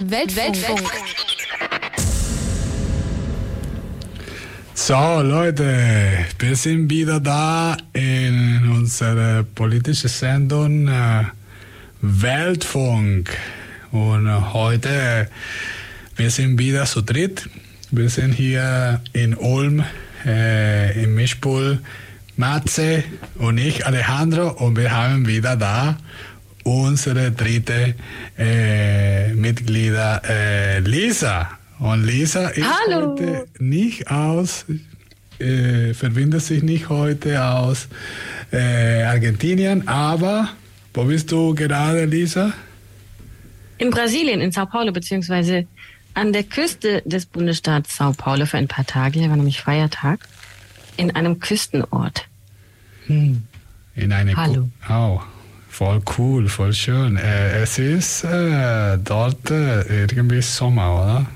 Weltfunk. So, Leute, wir sind wieder da in unserer politischen Sendung äh, Weltfunk. Und äh, heute, wir sind wieder zu dritt. Wir sind hier in Ulm, äh, im Mischpool, Matze und ich, Alejandro, und wir haben wieder da unsere dritte äh, Mitglieder, äh, Lisa. Und Lisa ist Hallo. heute nicht aus, äh, verbindet sich nicht heute aus äh, Argentinien, aber wo bist du gerade, Lisa? In Brasilien, in Sao Paulo, beziehungsweise an der Küste des Bundesstaats Sao Paulo für ein paar Tage. Hier war nämlich Feiertag. In einem Küstenort. In eine Hallo. Ku- Oh, voll cool, voll schön. Äh, es ist äh, dort äh, irgendwie Sommer, oder?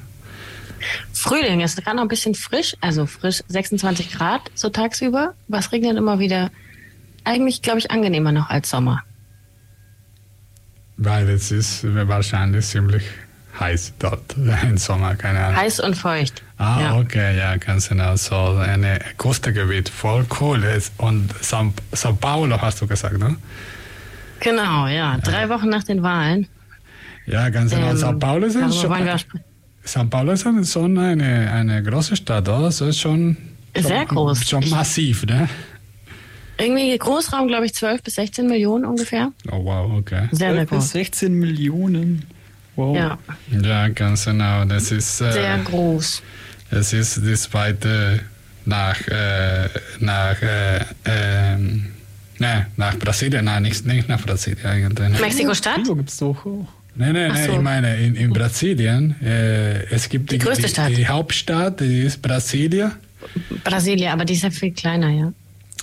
Frühling, es ist gerade noch ein bisschen frisch, also frisch 26 Grad so tagsüber. Aber es regnet immer wieder. Eigentlich, glaube ich, angenehmer noch als Sommer. Weil es ist wahrscheinlich ziemlich heiß dort im Sommer, keine Ahnung. Heiß und feucht. Ah, ja. okay, ja, ganz genau. So eine Küstengebiet, voll cool. Und Sao, Sao Paulo hast du gesagt, ne? Genau, ja. Drei Wochen nach den Wahlen. Ja, ganz genau. Ähm, Sao Paulo ist schon. Sao Paulo ist schon eine, eine große Stadt, oder? So ist schon, Sehr schon, groß. Schon massiv, ne? Irgendwie Großraum, glaube ich, 12 bis 16 Millionen ungefähr. Oh, wow, okay. Sehr, sehr 12 bis groß. 16 Millionen. Wow. Ja, Ja, ganz genau. Das ist, sehr äh, groß. das ist die zweite nach, äh, nach, äh, ähm, ne, nach Brasilien. Nein, nicht, nicht nach Brasilien eigentlich. Mexiko-Stadt? Rio gibt's doch. Nein, nein, nein, so. ich meine, in, in Brasilien, äh, es gibt Die größte die, Stadt. die Hauptstadt, die ist Brasilia. Brasilia, aber die ist ja viel kleiner, ja.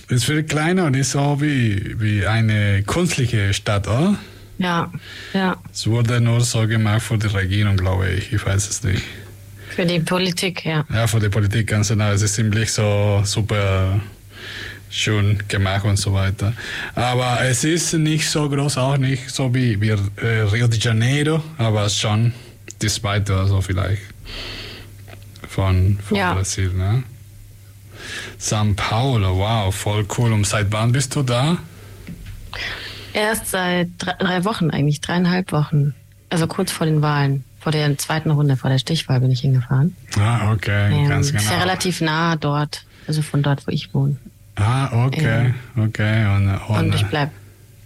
Ist viel kleiner und ist so wie, wie eine künstliche Stadt, oder? Ja, ja. Es wurde nur so gemacht für die Regierung, glaube ich. Ich weiß es nicht. Für die Politik, ja. Ja, für die Politik ganz genau. Es ist ziemlich so super schön gemacht und so weiter. Aber es ist nicht so groß, auch nicht so wie, wie äh, Rio de Janeiro, aber schon die zweite oder so vielleicht von, von Ja. Brasil. Ne? São Paulo, wow, voll cool. Und seit wann bist du da? Erst seit drei, drei Wochen eigentlich, dreieinhalb Wochen. Also kurz vor den Wahlen. Vor der zweiten Runde, vor der Stichwahl bin ich hingefahren. Ah, okay, Ähm, ganz Ist ja genau. relativ nah dort. Also von dort, wo ich wohne. Ah, okay, okay. Und, und, Und ich bleib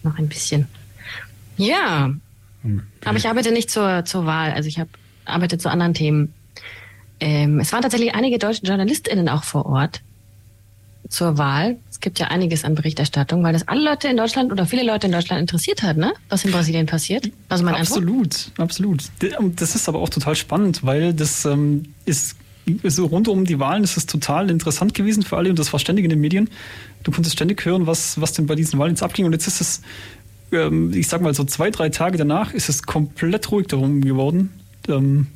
noch ein bisschen. Ja, aber ich arbeite nicht zur, zur Wahl. Also ich hab, arbeite zu anderen Themen. Ähm, es waren tatsächlich einige deutsche JournalistInnen auch vor Ort zur Wahl. Es gibt ja einiges an Berichterstattung, weil das alle Leute in Deutschland oder viele Leute in Deutschland interessiert hat, ne? Was in Brasilien passiert. Also mein Eindruck. Absolut, absolut. D- und Das ist aber auch total spannend, weil das ähm, ist so rund um die Wahlen ist es total interessant gewesen für alle und das war ständig in den Medien. Du konntest ständig hören, was, was denn bei diesen Wahlen jetzt abging und jetzt ist es, ähm, ich sag mal so zwei, drei Tage danach ist es komplett ruhig darum geworden. Ähm,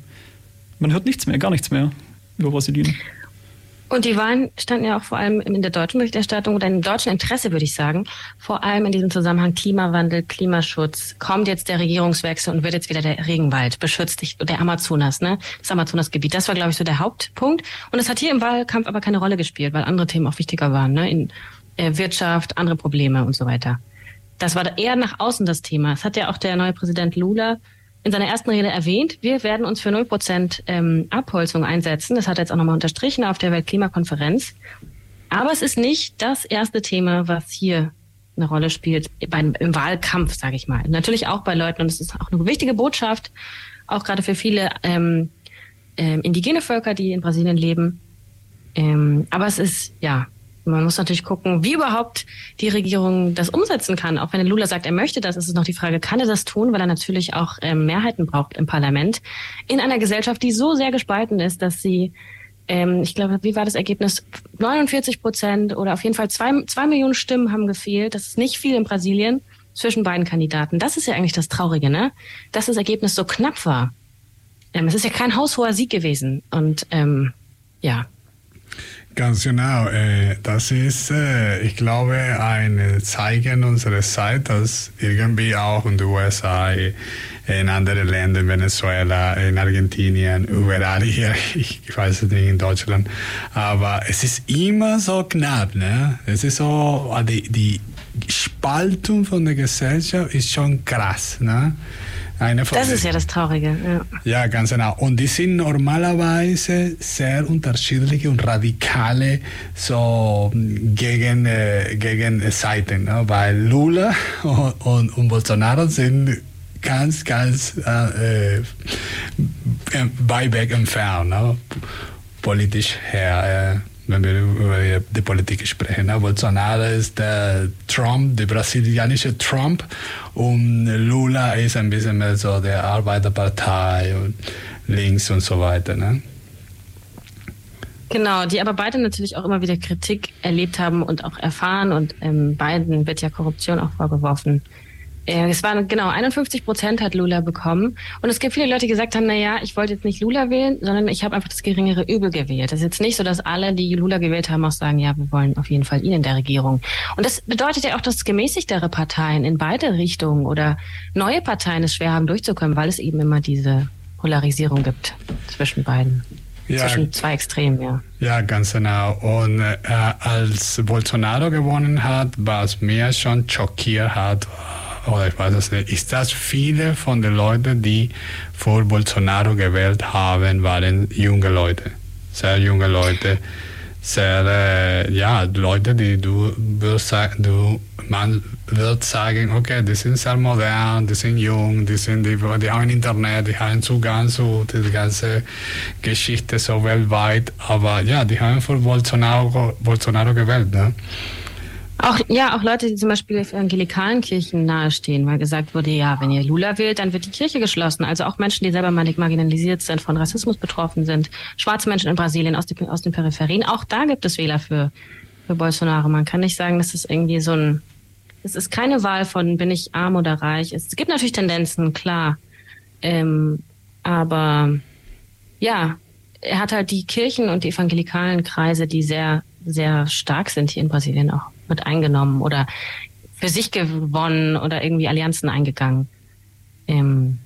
man hört nichts mehr, gar nichts mehr über Brasilien. Und die Wahlen standen ja auch vor allem in der deutschen Berichterstattung oder im deutschen Interesse, würde ich sagen. Vor allem in diesem Zusammenhang Klimawandel, Klimaschutz. Kommt jetzt der Regierungswechsel und wird jetzt wieder der Regenwald beschützt, der Amazonas, ne? Das Amazonasgebiet. Das war, glaube ich, so der Hauptpunkt. Und es hat hier im Wahlkampf aber keine Rolle gespielt, weil andere Themen auch wichtiger waren, ne? In äh, Wirtschaft, andere Probleme und so weiter. Das war eher nach außen das Thema. Das hat ja auch der neue Präsident Lula in seiner ersten Rede erwähnt. Wir werden uns für 0% ähm, Abholzung einsetzen. Das hat er jetzt auch nochmal unterstrichen auf der Weltklimakonferenz. Aber es ist nicht das erste Thema, was hier eine Rolle spielt im Wahlkampf, sage ich mal. Natürlich auch bei Leuten, und es ist auch eine wichtige Botschaft, auch gerade für viele ähm, ähm, indigene Völker, die in Brasilien leben. Ähm, aber es ist, ja, man muss natürlich gucken, wie überhaupt die Regierung das umsetzen kann. Auch wenn Lula sagt, er möchte das, ist es noch die Frage, kann er das tun, weil er natürlich auch ähm, Mehrheiten braucht im Parlament. In einer Gesellschaft, die so sehr gespalten ist, dass sie, ähm, ich glaube, wie war das Ergebnis? 49 Prozent oder auf jeden Fall zwei, zwei Millionen Stimmen haben gefehlt. Das ist nicht viel in Brasilien zwischen beiden Kandidaten. Das ist ja eigentlich das Traurige, ne? Dass das Ergebnis so knapp war. Ähm, es ist ja kein haushoher Sieg gewesen. Und ähm, ja, Ganz genau. Äh, das ist, äh, ich glaube, ein Zeichen unserer Zeit, dass irgendwie auch in den USA, in anderen Ländern, Venezuela, in Argentinien, überall hier, ich weiß es nicht, in Deutschland, aber es ist immer so knapp. Ne? Es ist so, die, die Spaltung von der Gesellschaft ist schon krass. Ne? Eine von das ist ja das Traurige. Ja. ja, ganz genau. Und die sind normalerweise sehr unterschiedliche und radikale so gegen, äh, gegen Seiten. Ne? Weil Lula und, und, und Bolsonaro sind ganz, ganz äh, äh, weit weg entfernt, ne? politisch her. Äh, wenn wir über die Politik sprechen. Bolsonaro ist der Trump, der brasilianische Trump und Lula ist ein bisschen mehr so der Arbeiterpartei und links und so weiter. Ne? Genau, die aber beide natürlich auch immer wieder Kritik erlebt haben und auch erfahren und ähm, beiden wird ja Korruption auch vorgeworfen. Ja, es waren genau 51 Prozent hat Lula bekommen. Und es gibt viele Leute, die gesagt haben, na ja, ich wollte jetzt nicht Lula wählen, sondern ich habe einfach das geringere Übel gewählt. Das ist jetzt nicht so, dass alle, die Lula gewählt haben, auch sagen, ja, wir wollen auf jeden Fall ihn in der Regierung. Und das bedeutet ja auch, dass gemäßigtere Parteien in beide Richtungen oder neue Parteien es schwer haben durchzukommen, weil es eben immer diese Polarisierung gibt zwischen beiden. Ja, zwischen zwei Extremen, ja. Ja, ganz genau. Und äh, als Bolsonaro gewonnen hat, was mir schon schockiert hat, oder ich weiß es nicht, ist das viele von den Leuten, die vor Bolsonaro gewählt haben, waren junge Leute, sehr junge Leute, sehr, äh, ja, Leute, die du würdest du, man wird sagen, okay, die sind sehr modern, die sind jung, die, sind, die, die haben Internet, die haben Zugang zu der ganzen Geschichte so weltweit, aber ja, die haben vor Bolsonaro, Bolsonaro gewählt, ne? Auch, ja, auch Leute, die zum Beispiel evangelikalen Kirchen nahestehen, weil gesagt wurde, ja, wenn ihr Lula wählt, dann wird die Kirche geschlossen. Also auch Menschen, die selber marginalisiert sind, von Rassismus betroffen sind, schwarze Menschen in Brasilien aus, den, aus den Peripherien. Auch da gibt es Wähler für, für Bolsonaro. Man kann nicht sagen, das ist irgendwie so ein, es ist keine Wahl von, bin ich arm oder reich. Es gibt natürlich Tendenzen, klar. Ähm, aber ja, er hat halt die Kirchen und die evangelikalen Kreise, die sehr, sehr stark sind hier in Brasilien auch mit eingenommen oder für sich gewonnen oder irgendwie Allianzen eingegangen. Ähm,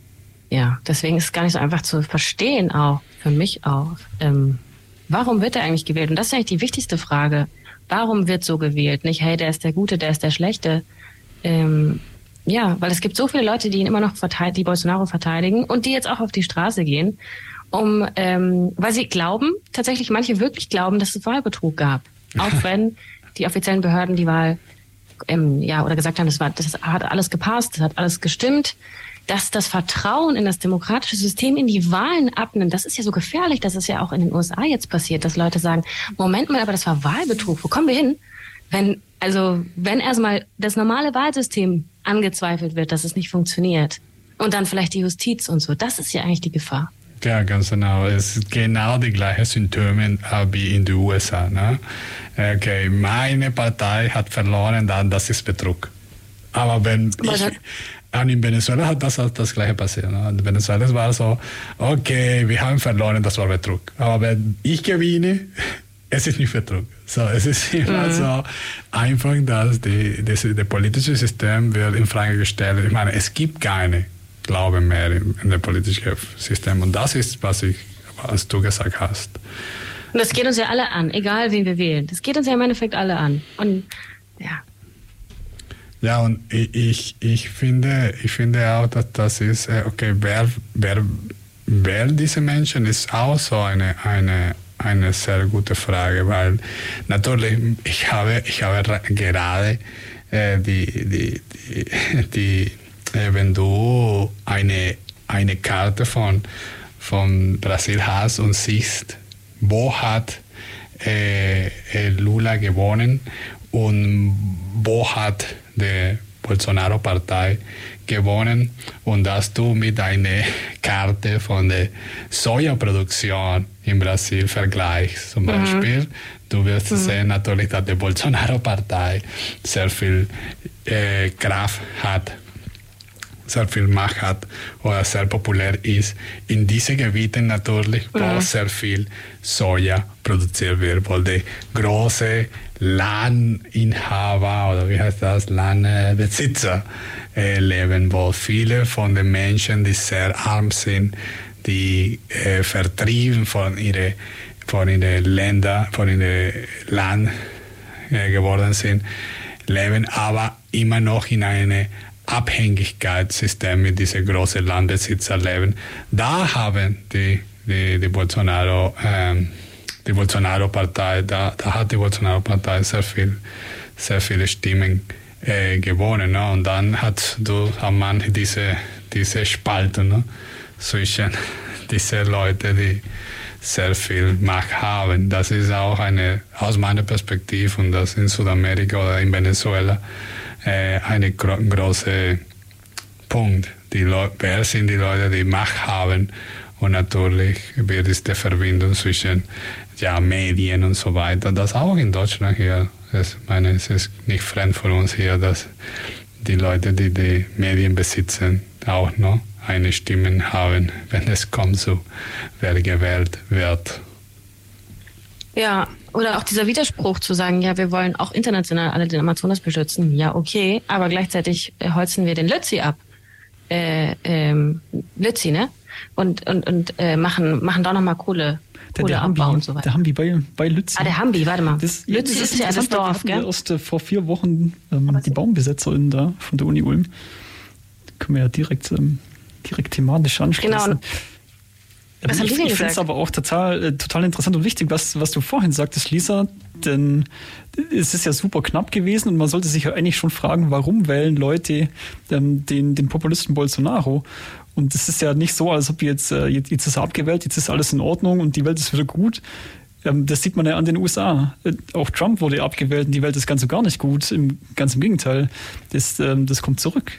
ja, deswegen ist es gar nicht so einfach zu verstehen, auch für mich auch. Ähm, warum wird er eigentlich gewählt? Und das ist eigentlich die wichtigste Frage. Warum wird so gewählt? Nicht, hey, der ist der Gute, der ist der Schlechte. Ähm, ja, weil es gibt so viele Leute, die ihn immer noch verteidigen, die Bolsonaro verteidigen und die jetzt auch auf die Straße gehen, um, ähm, weil sie glauben, tatsächlich manche wirklich glauben, dass es Wahlbetrug gab. Auch wenn die offiziellen Behörden die Wahl ähm, ja oder gesagt haben, das war das hat alles gepasst, das hat alles gestimmt. Dass das Vertrauen in das demokratische System in die Wahlen abnimmt, das ist ja so gefährlich, dass es ja auch in den USA jetzt passiert, dass Leute sagen, Moment mal, aber das war Wahlbetrug, wo kommen wir hin? Wenn, also, wenn erstmal das normale Wahlsystem angezweifelt wird, dass es nicht funktioniert und dann vielleicht die Justiz und so, das ist ja eigentlich die Gefahr. Ja, ganz genau. Es ist genau die gleichen Symptome wie in den USA. Ne? Okay, meine Partei hat verloren, dann das ist Betrug. Aber wenn ich, und in Venezuela hat das das gleiche passiert. Ne? In Venezuela war so, okay, wir haben verloren, das war Betrug. Aber wenn ich gewinne, es ist nicht Betrug. So, es ist immer mhm. so einfach, dass die, das, das politische System wird in Frage gestellt. Ich meine, es gibt keine Glaube mehr in, in das politische System. Und das ist, was ich, was du gesagt hast. Und das geht uns ja alle an, egal wen wir wählen. Das geht uns ja im Endeffekt alle an. Und ja. Ja, und ich, ich, finde, ich finde auch, dass das ist, äh, okay, wer, wer wählt diese Menschen, ist auch so eine, eine, eine sehr gute Frage, weil natürlich, ich habe, ich habe gerade äh, die, die, die, die wenn du eine, eine Karte von, von Brasil hast und siehst, wo hat äh, äh, Lula gewonnen und wo hat die Bolsonaro-Partei gewonnen und dass du mit einer Karte von der Sojaproduktion in Brasil vergleichst, zum mhm. Beispiel, du wirst mhm. sehen natürlich, dass die Bolsonaro-Partei sehr viel äh, Kraft hat sehr viel Macht hat oder sehr populär ist, in diesen Gebieten natürlich, wo mhm. sehr viel Soja produziert wird, wo die große Landinhaber oder wie heißt das, Landbesitzer äh, leben, wo viele von den Menschen, die sehr arm sind, die äh, vertrieben von ihren von ihren Ländern, von ihrem Land äh, geworden sind, leben aber immer noch in einem Abhängigkeitssystem mit diesen großen Landbesitzer leben. Da haben die, die, die Bolsonaro, ähm, die Bolsonaro-Partei, da, da hat die Bolsonaro-Partei sehr viel, sehr viele Stimmen äh, gewonnen. Ne? Und dann hat du, hat man diese, diese Spaltung ne? zwischen diesen Leuten, die sehr viel Macht haben. Das ist auch eine, aus meiner Perspektive, und das in Südamerika oder in Venezuela, äh, ein gro großer Punkt. Die wer sind die Leute, die Macht haben? Und natürlich wird es die Verbindung zwischen ja, Medien und so weiter. Das auch in Deutschland hier. Ich meine, es ist nicht fremd für uns hier, dass die Leute, die die Medien besitzen, auch noch eine Stimme haben, wenn es kommt zu, wer gewählt wird. Ja, oder auch dieser Widerspruch zu sagen, ja, wir wollen auch international alle den Amazonas beschützen. Ja, okay, aber gleichzeitig äh, holzen wir den Lützi ab. Äh, ähm, Lützi, ne? Und, und, und äh, machen, machen da nochmal Kohle, der, der Hambi, und so weiter. Der Hambi bei, bei Lützi. Ah, der Hambi, warte mal. Das, Lützi das ist, ist ja das Dorf, gell? Erst äh, vor vier Wochen ähm, die BaumbesetzerInnen da von der Uni Ulm. Können wir ja direkt ähm, direkt thematisch anschließen. Genau. Was ich, ich finde es aber auch total, äh, total interessant und wichtig, was, was du vorhin sagtest, Lisa, denn es ist ja super knapp gewesen und man sollte sich ja eigentlich schon fragen, warum wählen Leute ähm, den, den Populisten Bolsonaro? Und es ist ja nicht so, als ob jetzt, äh, jetzt, jetzt ist er abgewählt, jetzt ist alles in Ordnung und die Welt ist wieder gut. Ähm, das sieht man ja an den USA. Äh, auch Trump wurde abgewählt und die Welt ist ganz und gar nicht gut. Im, ganz im Gegenteil. Das, ähm, das kommt zurück.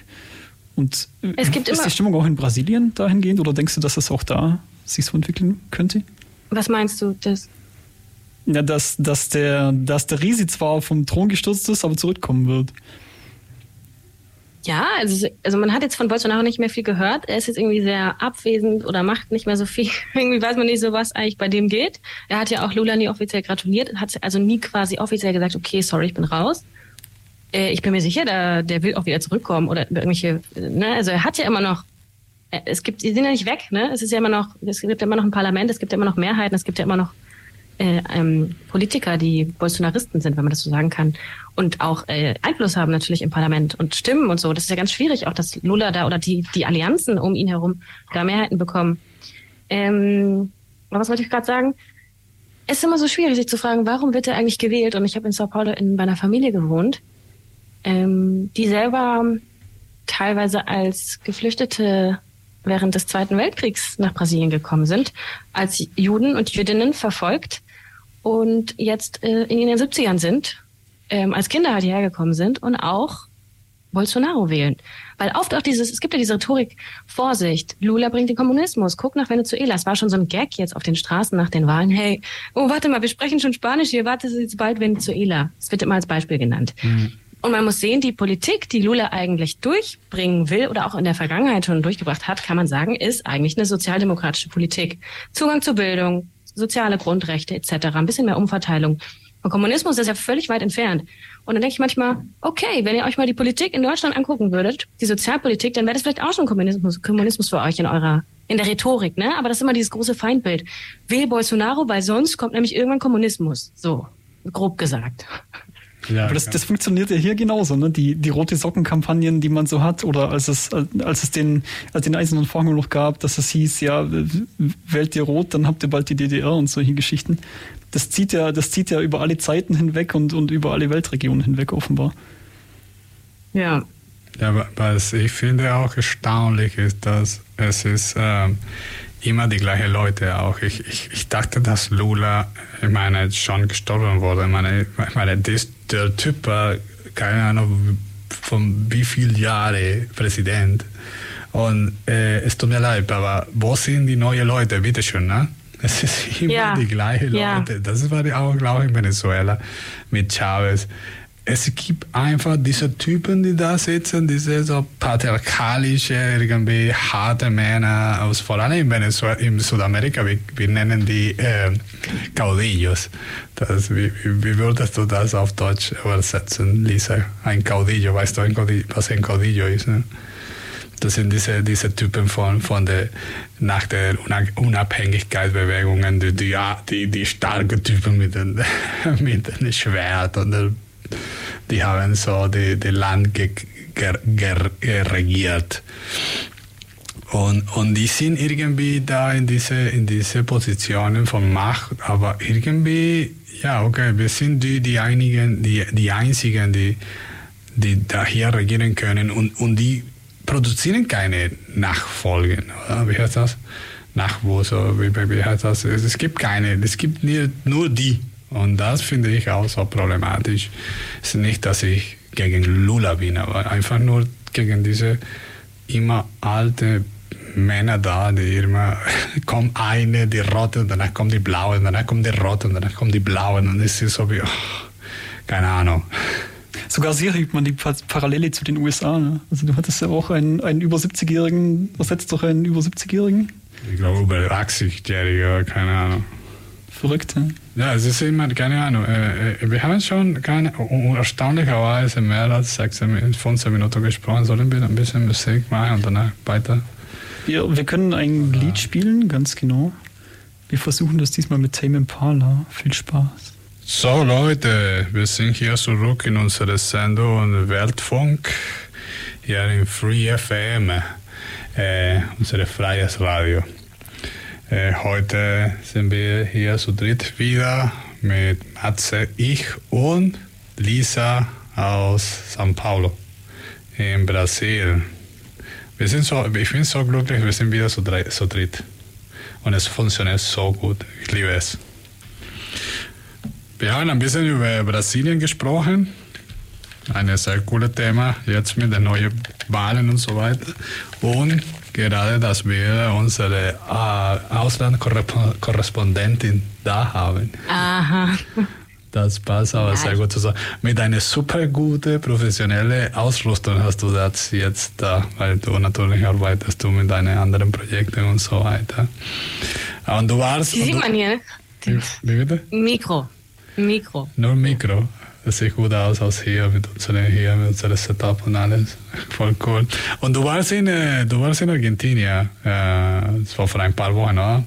Und äh, es gibt ist die Stimmung auch in Brasilien dahingehend oder denkst du, dass es auch da sich so entwickeln könnte? Was meinst du? Das? Ja, dass, dass, der, dass der Risi zwar vom Thron gestürzt ist, aber zurückkommen wird. Ja, also, also man hat jetzt von Bolsonaro nicht mehr viel gehört. Er ist jetzt irgendwie sehr abwesend oder macht nicht mehr so viel. irgendwie weiß man nicht so, was eigentlich bei dem geht. Er hat ja auch Lula nie offiziell gratuliert, hat also nie quasi offiziell gesagt, okay, sorry, ich bin raus. Äh, ich bin mir sicher, der, der will auch wieder zurückkommen oder irgendwelche, ne, also er hat ja immer noch, es gibt, die sind ja nicht weg, ne? Es ist ja immer noch, es gibt ja immer noch ein Parlament, es gibt ja immer noch Mehrheiten, es gibt ja immer noch äh, ähm, Politiker, die Bolsonaristen sind, wenn man das so sagen kann, und auch äh, Einfluss haben natürlich im Parlament und Stimmen und so. Das ist ja ganz schwierig, auch dass Lula da oder die, die Allianzen um ihn herum da Mehrheiten bekommen. Ähm, was wollte ich gerade sagen? Es ist immer so schwierig, sich zu fragen, warum wird er eigentlich gewählt? Und ich habe in Sao Paulo in meiner Familie gewohnt ähm, die selber teilweise als Geflüchtete während des Zweiten Weltkriegs nach Brasilien gekommen sind, als Juden und Jüdinnen verfolgt und jetzt äh, in den 70ern sind, ähm, als Kinder halt hierher gekommen sind und auch Bolsonaro wählen. Weil oft auch dieses, es gibt ja diese Rhetorik, Vorsicht, Lula bringt den Kommunismus, guck nach Venezuela. Es war schon so ein Gag jetzt auf den Straßen nach den Wahlen. Hey, oh, warte mal, wir sprechen schon Spanisch hier, warte, es ist jetzt bald Venezuela. Es wird immer als Beispiel genannt. Mhm. Und man muss sehen, die Politik, die Lula eigentlich durchbringen will oder auch in der Vergangenheit schon durchgebracht hat, kann man sagen, ist eigentlich eine sozialdemokratische Politik. Zugang zu Bildung, soziale Grundrechte etc., ein bisschen mehr Umverteilung. Und Kommunismus ist ja völlig weit entfernt. Und dann denke ich manchmal, okay, wenn ihr euch mal die Politik in Deutschland angucken würdet, die Sozialpolitik, dann wäre das vielleicht auch schon Kommunismus, Kommunismus für euch in eurer in der Rhetorik, ne? Aber das ist immer dieses große Feindbild. Wähl Bolsonaro, weil sonst kommt nämlich irgendwann Kommunismus. So, grob gesagt. Ja, Aber das, das funktioniert ja hier genauso, ne? Die, die rote Sockenkampagnen, die man so hat, oder als es, als es den, als den eisernen Vorhang noch gab, dass es hieß, ja, wählt ihr rot, dann habt ihr bald die DDR und solche Geschichten. Das zieht ja, das zieht ja über alle Zeiten hinweg und, und über alle Weltregionen hinweg offenbar. Ja. Ja, was ich finde auch erstaunlich ist, dass es ist, ähm, immer die gleichen Leute auch. Ich, ich, ich dachte, dass Lula, ich meine, schon gestorben wurde. Ich meine, ich meine das, der Typ war, keine Ahnung, von wie vielen Jahren Präsident. Und äh, es tut mir leid, aber wo sind die neuen Leute? Bitte schön, ne? Es ist immer ja. die gleichen Leute. Ja. Das war auch, glaube ich, in Venezuela mit Chavez. Es gibt einfach diese Typen, die da sitzen, diese so patriarchalische, irgendwie harte Männer aus, vor allem in Venezuela, in Südamerika, wir, wir nennen die äh, Caudillos. Das, wie, wie würdest du das auf Deutsch übersetzen, Lisa? Ein Caudillo, weißt du, ein Caudillo, was ein Caudillo ist? Ne? Das sind diese, diese Typen von, von der, nach der Unabhängigkeitsbewegungen, die, die, die, die starken Typen mit dem, mit Schwert und die haben so die Land ge, ger, ger, regiert. Und, und die sind irgendwie da in diese, in diese Positionen von Macht, aber irgendwie, ja, okay, wir sind die, die, einigen, die, die einzigen, die, die da hier regieren können und, und die produzieren keine Nachfolgen, oder? Wie heißt das? Nachwuchs, wie, wie heißt das? Es gibt keine, es gibt nur die. Und das finde ich auch so problematisch. Es ist nicht, dass ich gegen Lula bin, aber einfach nur gegen diese immer alte Männer da, die immer kommt eine, die rote, und danach kommt die blaue, und danach kommt die rote, danach kommt die blaue, und es ist so wie, oh, keine Ahnung. Sogar sehr übt man die Parallele zu den USA. Ne? Also du hattest ja auch einen, einen über 70-Jährigen, ersetzt doch einen über 70-Jährigen. Ich glaube über 80-Jähriger, keine Ahnung. Verrückt? Ja, es ist immer, keine Ahnung, äh, wir haben schon keine, erstaunlicherweise mehr als 16, 15 Minuten gesprochen. Sollen wir ein bisschen Musik machen und danach weiter? Wir, wir können ein Lied spielen, ganz genau. Wir versuchen das diesmal mit Tame Impala. Viel Spaß. So Leute, wir sind hier zurück in unserer Sendung Weltfunk, hier in Free FM, äh, unser freies Radio. Äh, heute sind wir hier zu dritt wieder mit Matze, ich und Lisa aus São Paulo in Brasilien. Wir sind so, ich bin so glücklich, wir sind wieder zu, zu dritt. Und es funktioniert so gut. Ich liebe es. Wir haben ein bisschen über Brasilien gesprochen. Ein sehr cooles Thema, jetzt mit den neuen Wahlen und so weiter. Und gerade, dass wir unsere äh, Auslandskorrespondentin da haben. Aha. Das passt aber ja, sehr gut zusammen. Mit einer super gute professionelle Ausrüstung hast du das jetzt da, weil du natürlich arbeitest du mit deinen anderen Projekten und so weiter. Und du warst. Die sieht man hier, ne? Wie, wie bitte? Mikro. Mikro. Nur Mikro. Das sieht gut aus, aus hier mit unserem, hier mit unserem Setup und alles. Voll cool. Und du warst in, äh, du warst in Argentinien, äh, das war vor ein paar Wochen, oder?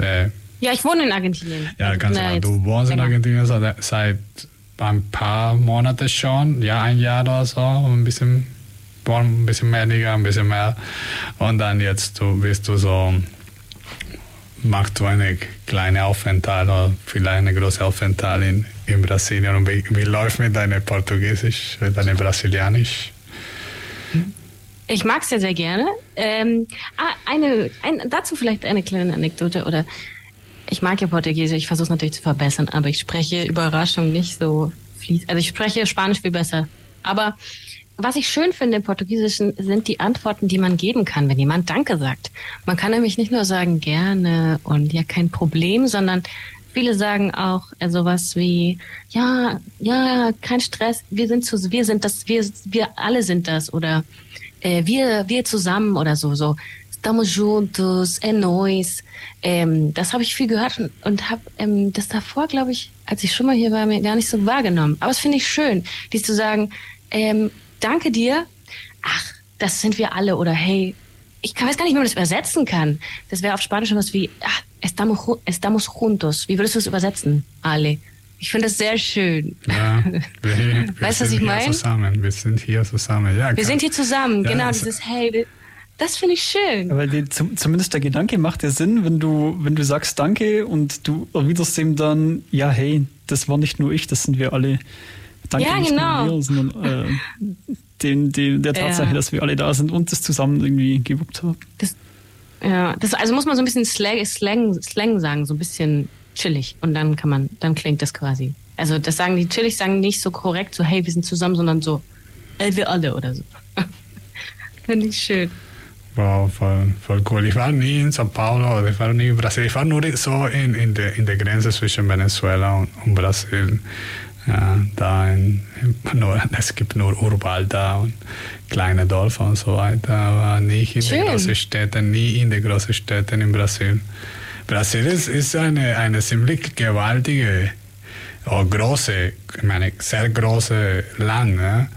Äh, ja, ich wohne in Argentinien. Ja, ganz genau. Du wohnst in Argentinien seit, seit ein paar Monaten schon, ja, ein Jahr oder so, ein bisschen, ein bisschen weniger, ein bisschen mehr. Und dann jetzt du bist du so machst du eine kleine Aufenthalt oder vielleicht eine große Aufenthalt in, in Brasilien. Und wie, wie läuft mit deinem Portugiesisch, mit deinem Brasilianisch? Ich mag es ja sehr gerne. Ähm, ah, eine, ein, dazu vielleicht eine kleine Anekdote oder ich mag ja Portugiesisch, ich versuche es natürlich zu verbessern, aber ich spreche Überraschung nicht so fließend. Also ich spreche Spanisch viel besser. Aber was ich schön finde im Portugiesischen sind die Antworten, die man geben kann, wenn jemand Danke sagt. Man kann nämlich nicht nur sagen gerne und ja kein Problem, sondern viele sagen auch äh, sowas wie ja, ja, kein Stress, wir sind zu, wir sind das, wir, wir alle sind das oder äh, wir, wir zusammen oder so, so. Estamos juntos, é nós. Ähm, das habe ich viel gehört und, und habe ähm, das davor, glaube ich, als ich schon mal hier war, mir gar nicht so wahrgenommen. Aber es finde ich schön, dies zu sagen, ähm, danke dir. Ach, das sind wir alle. Oder hey, ich weiß gar nicht, wie man das übersetzen kann. Das wäre auf Spanisch was wie, ach, estamos, estamos juntos. Wie würdest du es übersetzen, Ale? Ich finde das sehr schön. Ja, wir, wir weißt du, was ich meine? Zusammen. Wir sind hier zusammen. Ja, wir sind hier zusammen. Ja, genau, dieses Hey, das finde ich schön. Aber die, zumindest der Gedanke macht ja Sinn, wenn du, wenn du sagst Danke und du erwiderst ihm dann, ja, hey, das war nicht nur ich, das sind wir alle. Danke ja, nicht genau. nur mir, sondern äh, den, den, der Tatsache, ja. dass wir alle da sind und das zusammen irgendwie gewuppt haben. Das, ja, das, also muss man so ein bisschen Slang, Slang, Slang sagen, so ein bisschen chillig. Und dann kann man, dann klingt das quasi. Also das sagen die chillig sagen nicht so korrekt, so hey, wir sind zusammen, sondern so, ey, wir alle oder so. Finde ich schön. Wow, voll, voll cool. Ich war nie in São Paulo, ich war nie in Brasilien. Ich war nur so in, in, der, in der Grenze zwischen Venezuela und, und Brasilien. Ja, da in, nur, es gibt nur Urwald da und kleine Dörfer und so weiter, aber nicht in den großen Städten, nie in den großen Städten in Brasilien. Brasilien ist eine, eine ziemlich gewaltige, oh, große, ich meine, sehr große Land. Ne?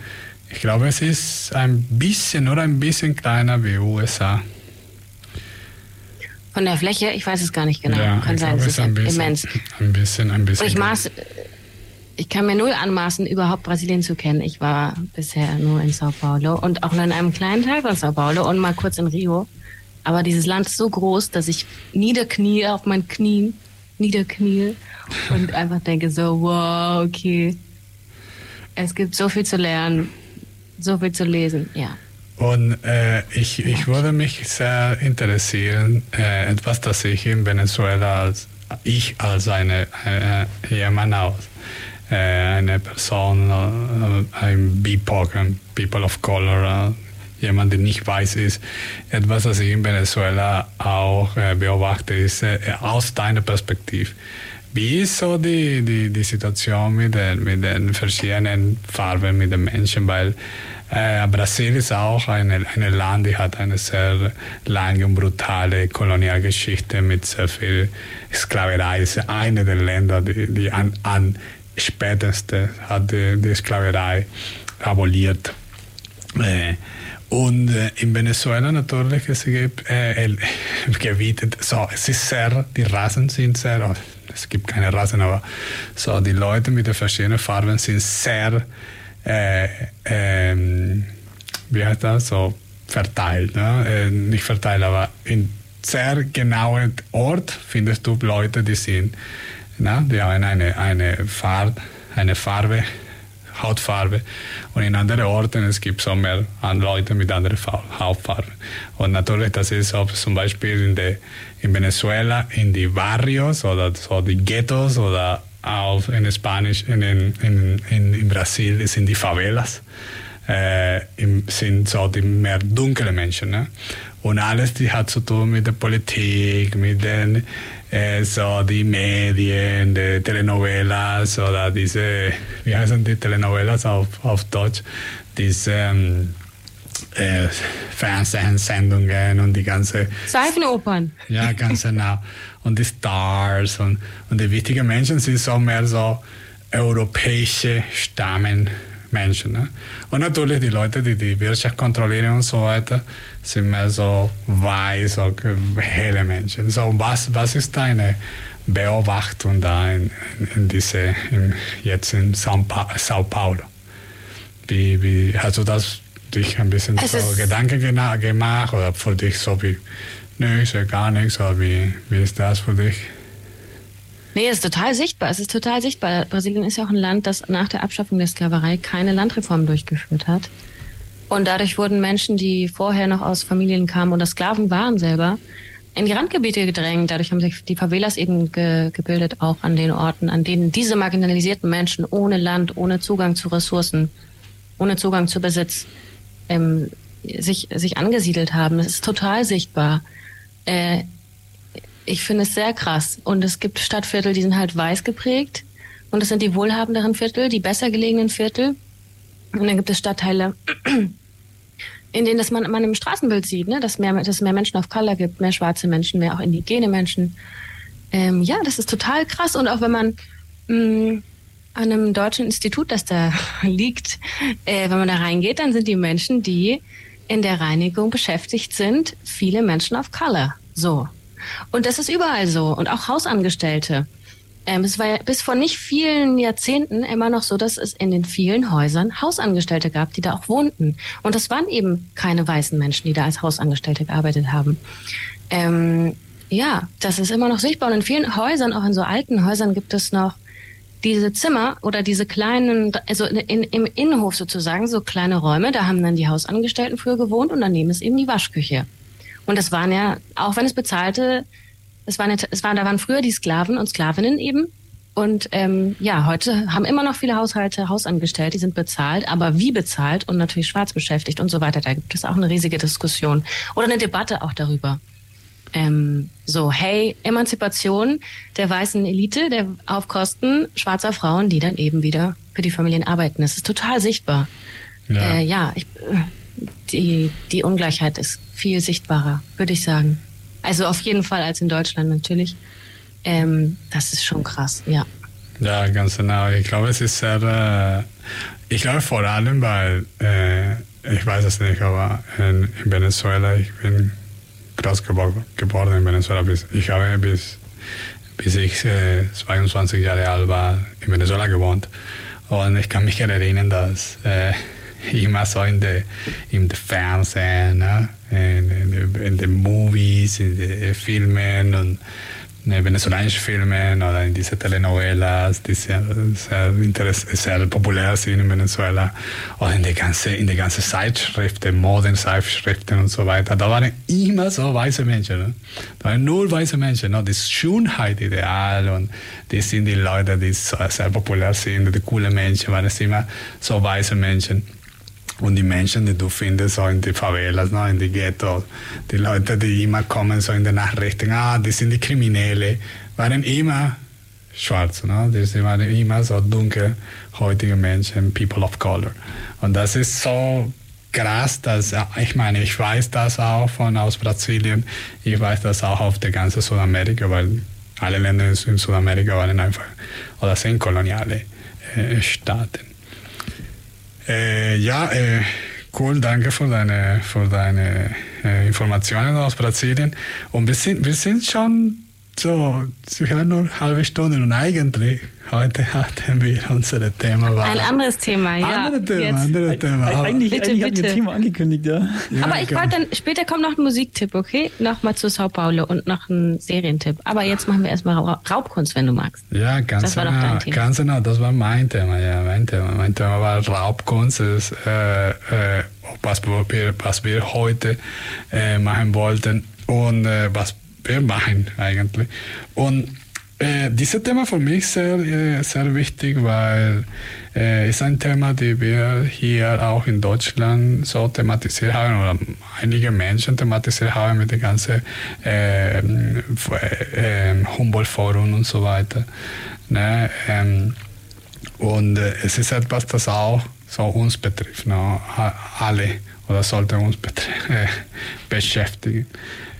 Ich glaube, es ist ein bisschen, nur ein bisschen kleiner wie USA. Von der Fläche, ich weiß es gar nicht genau. Ja, kann sein, es ist ein bisschen, immens. ein bisschen, ein bisschen. Ich maß, ich kann mir null anmaßen, überhaupt Brasilien zu kennen. Ich war bisher nur in Sao Paulo und auch nur in einem kleinen Teil von Sao Paulo und mal kurz in Rio. Aber dieses Land ist so groß, dass ich niederknie auf meinen Knien, niederknie und einfach denke so, wow, okay. Es gibt so viel zu lernen, so viel zu lesen, ja. Und äh, ich, ich würde mich sehr interessieren, äh, etwas, das ich in Venezuela als ich als eine äh, jemand aus äh, eine Person, äh, ein BIPOC, ein People of Color, äh, jemand, der nicht weiß ist, etwas, das ich in Venezuela auch beobachte, ist aus deiner Perspektive. Wie ist so die, die, die Situation mit den, mit den verschiedenen Farben, mit den Menschen? Weil äh, Brasilien ist auch ein eine Land, die hat eine sehr lange und brutale Kolonialgeschichte mit sehr viel Sklaverei. Es ist eine der Länder, die, die an, an späteste hat die, die Sklaverei aboliert. Äh, und äh, in Venezuela natürlich, es gibt äh, Gebiete, so, es ist sehr, die Rassen sind sehr, oh, es gibt keine Rassen, aber so, die Leute mit den verschiedenen Farben sind sehr, äh, ähm, wie heißt das, so verteilt, ne? Äh, nicht verteilt, aber in sehr genauen Ort findest du Leute, die sind, na, die haben eine, eine, Farbe, eine Farbe, Hautfarbe und in anderen Orten es gibt so mehr an Leute mit anderen Hautfarbe. Und natürlich, das ist auch zum Beispiel in, de, in Venezuela, in die Barrios oder so die Ghettos oder auch in Spanisch, in, in, in, in Brasil sind die Favelas. Äh, sind so die mehr dunkle Menschen. Ne? Und alles, die hat zu tun mit der Politik, mit den äh, so die Medien, die Telenovelas oder diese, wie heißen die Telenovelas auf, auf Deutsch? Diese ähm, äh, Fernsehsendungen und die ganze Seifenopern. Ja, ganz genau. Und die Stars und, und die wichtigen Menschen sind so mehr so europäische Stammen. Menschen. Ne? Und natürlich die Leute, die die Wirtschaft kontrollieren und so weiter, sind mehr so weiß, so helle Menschen. So, was, was ist deine Beobachtung da in, in, in diese, in, jetzt in Sao, pa Sao Paulo? Wie, wie hast du das dich ein bisschen Es so Gedanken gemacht oder für dich so wie, nö, ist ja gar nichts, oder wie, wie ist das für dich? Nee, es ist total sichtbar. Es ist total sichtbar. Brasilien ist ja auch ein Land, das nach der Abschaffung der Sklaverei keine Landreform durchgeführt hat. Und dadurch wurden Menschen, die vorher noch aus Familien kamen oder Sklaven waren selber, in die Randgebiete gedrängt. Dadurch haben sich die Favelas eben ge gebildet, auch an den Orten, an denen diese marginalisierten Menschen ohne Land, ohne Zugang zu Ressourcen, ohne Zugang zu Besitz ähm, sich, sich angesiedelt haben. Das ist total sichtbar. Äh, ich finde es sehr krass. Und es gibt Stadtviertel, die sind halt weiß geprägt. Und das sind die wohlhabenderen Viertel, die besser gelegenen Viertel. Und dann gibt es Stadtteile, in denen das man, man im Straßenbild sieht, ne? dass, mehr, dass mehr Menschen of Color gibt, mehr schwarze Menschen, mehr auch indigene Menschen. Ähm, ja, das ist total krass. Und auch wenn man mh, an einem deutschen Institut, das da liegt, äh, wenn man da reingeht, dann sind die Menschen, die in der Reinigung beschäftigt sind, viele Menschen of Color. So. Und das ist überall so. Und auch Hausangestellte. Ähm, es war ja bis vor nicht vielen Jahrzehnten immer noch so, dass es in den vielen Häusern Hausangestellte gab, die da auch wohnten. Und das waren eben keine weißen Menschen, die da als Hausangestellte gearbeitet haben. Ähm, ja, das ist immer noch sichtbar. Und in vielen Häusern, auch in so alten Häusern, gibt es noch diese Zimmer oder diese kleinen, also in, im Innenhof sozusagen, so kleine Räume, da haben dann die Hausangestellten früher gewohnt und daneben ist eben die Waschküche. Und das waren ja, auch wenn es bezahlte, es waren, es waren, da waren früher die Sklaven und Sklavinnen eben. Und ähm, ja, heute haben immer noch viele Haushalte Hausangestellte, die sind bezahlt, aber wie bezahlt und natürlich schwarz beschäftigt und so weiter. Da gibt es auch eine riesige Diskussion oder eine Debatte auch darüber. ähm, so, hey, Emanzipation der weißen Elite, der auf Kosten schwarzer Frauen, die dann eben wieder für die Familien arbeiten. Das ist total sichtbar. Ja, äh, ja ich, die, die Ungleichheit ist viel sichtbarer, würde ich sagen. Also auf jeden Fall als in Deutschland natürlich. Ähm, das ist schon krass, ja. Ja, ganz genau. Ich glaube, es ist sehr, äh, ich glaube vor allem, weil, äh, ich weiß es nicht, aber in, in Venezuela, ich bin groß geworden in Venezuela. Bis, ich habe bis, bis ich äh, 22 Jahre alt war in Venezuela gewohnt. Und ich kann mich erinnern, dass äh, immer so in der im Fernsehen, ne? in, in, in den Movies, in den Filmen und venezolanische Filme oder in diese Telenovelas, die sehr, sehr, sehr populär sind in Venezuela, oder in die ganze, in die ganze Zeitschriften, Modenzeitschriften und so weiter. Da waren immer so weiße Menschen. Ne? Da waren nur weiße Menschen. Ne? Das Schönheitideal und das sind die Leute, die so, sehr populär sind, die coole Menschen, waren es immer so weiße Menschen. Und die Menschen, die du findest, so in die Favelas, ne, in die Ghettos, die Leute, die immer kommen, so in den Nachrichten, ah, die sind die Kriminelle, waren immer schwarz, ne? die waren immer so dunkelhäutige Menschen, people of color. Und das ist so krass, dass, ich meine, ich weiß das auch von aus Brasilien, ich weiß das auch auf der ganzen Südamerika, weil alle Länder in Südamerika waren einfach, oder sind koloniale äh, Staaten. Äh, ja, äh, cool, danke für deine, für deine äh, Informationen aus Brasilien. Und wir sind, wir sind schon so, wir haben nur eine halbe Stunde und eigentlich heute hatten wir unser Thema. War Ein anderes Thema, ja. Andere Thema, andere Thema. Eig eigentlich, bitte, eigentlich bitte. ein Thema angekündigt, ja. ja Aber ich wollte dann, später kommt noch ein Musiktipp, okay? Nochmal zu Sao Paulo und noch ein Serientipp. Aber jetzt machen wir erstmal Raubkunst, wenn du magst. Ja, ganz das genau. War doch dein Thema. Ganz genau, das war mein Thema, ja, mein Thema. Mein Thema war Raubkunst, ist, äh, äh, was, wir, was wir heute äh, machen wollten und äh, was wir machen eigentlich. Und äh, dieses Thema für mich sehr, äh, sehr wichtig, weil äh, ist ein Thema, das wir hier auch in Deutschland so thematisiert haben oder einige Menschen thematisiert haben mit dem ganzen äh, äh, Humboldt-Forum und so weiter. Ne? Ähm, und äh, es ist etwas, das auch so uns betrifft, ne? alle oder sollte uns beschäftigen.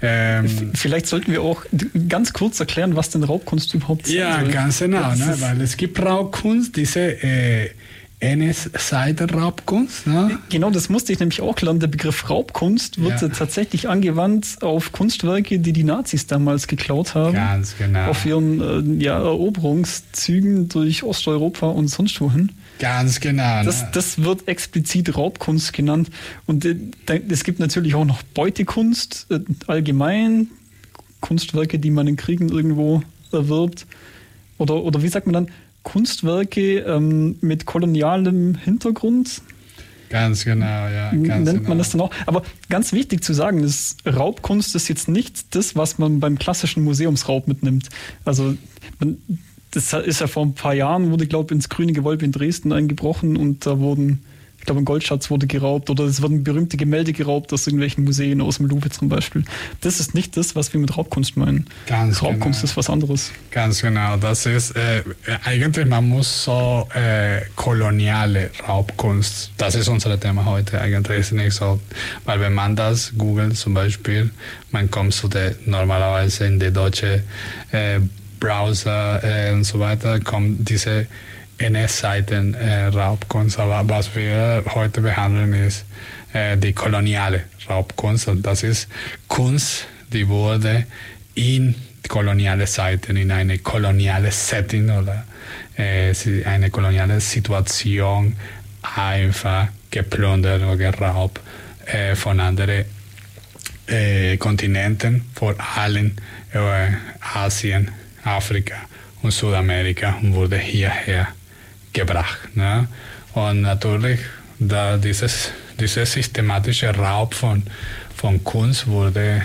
Ähm, Vielleicht sollten wir auch ganz kurz erklären, was denn Raubkunst überhaupt ist. Ja, soll. ganz genau, ne? weil es gibt Raubkunst, diese äh, NS-Seite-Raubkunst. Ne? Genau, das musste ich nämlich auch lernen. Der Begriff Raubkunst wird ja. tatsächlich angewandt auf Kunstwerke, die die Nazis damals geklaut haben. Ganz genau. Auf ihren äh, ja, Eroberungszügen durch Osteuropa und sonst wohin. Ganz genau. Das, ne? das wird explizit Raubkunst genannt. Und äh, es gibt natürlich auch noch Beutekunst, äh, allgemein Kunstwerke, die man in Kriegen irgendwo erwirbt. Oder, oder wie sagt man dann, Kunstwerke ähm, mit kolonialem Hintergrund. Ganz genau, ja. Ganz nennt genau. man das dann auch. Aber ganz wichtig zu sagen ist, Raubkunst ist jetzt nicht das, was man beim klassischen Museumsraub mitnimmt. Also man, das ist ja vor ein paar Jahren, wurde, glaube ich, ins Grüne Gewölbe in Dresden eingebrochen und da wurden, ich glaube, ein Goldschatz wurde geraubt oder es wurden berühmte Gemälde geraubt aus irgendwelchen Museen, aus dem Louvre zum Beispiel. Das ist nicht das, was wir mit Raubkunst meinen. Ganz Raubkunst genau. ist was anderes. Ganz genau. Das ist äh, eigentlich, man muss so äh, koloniale Raubkunst, das ist unser Thema heute eigentlich, ist nicht so, weil wenn man das googelt zum Beispiel, man kommt zu der normalerweise in die deutsche äh, Browser äh, und so weiter kommen diese NS-Seiten äh, Raubkunst. Aber was wir heute behandeln ist äh, die koloniale Raubkunst und das ist Kunst, die wurde in koloniale Seiten, in eine koloniale Setting oder äh, eine koloniale Situation einfach geplündert oder geraubt äh, von anderen äh, Kontinenten, vor allem äh, Asien Afrika und Südamerika und wurde hierher gebracht. Ne? Und natürlich, da dieses, dieser systematische Raub von, von Kunst wurde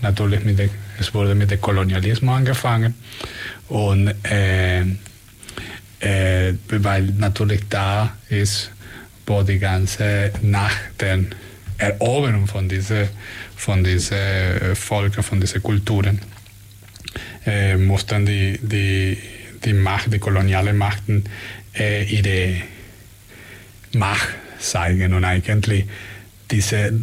natürlich mit der, es wurde mit dem Kolonialismus angefangen und äh, äh, weil natürlich da ist, wo die ganze nach der Eroberung von dieser von diesen Völkern, von diesen Kulturen, äh, mussten die, die, die Macht, die koloniale Machten äh, ihre Macht zeigen und eigentlich diese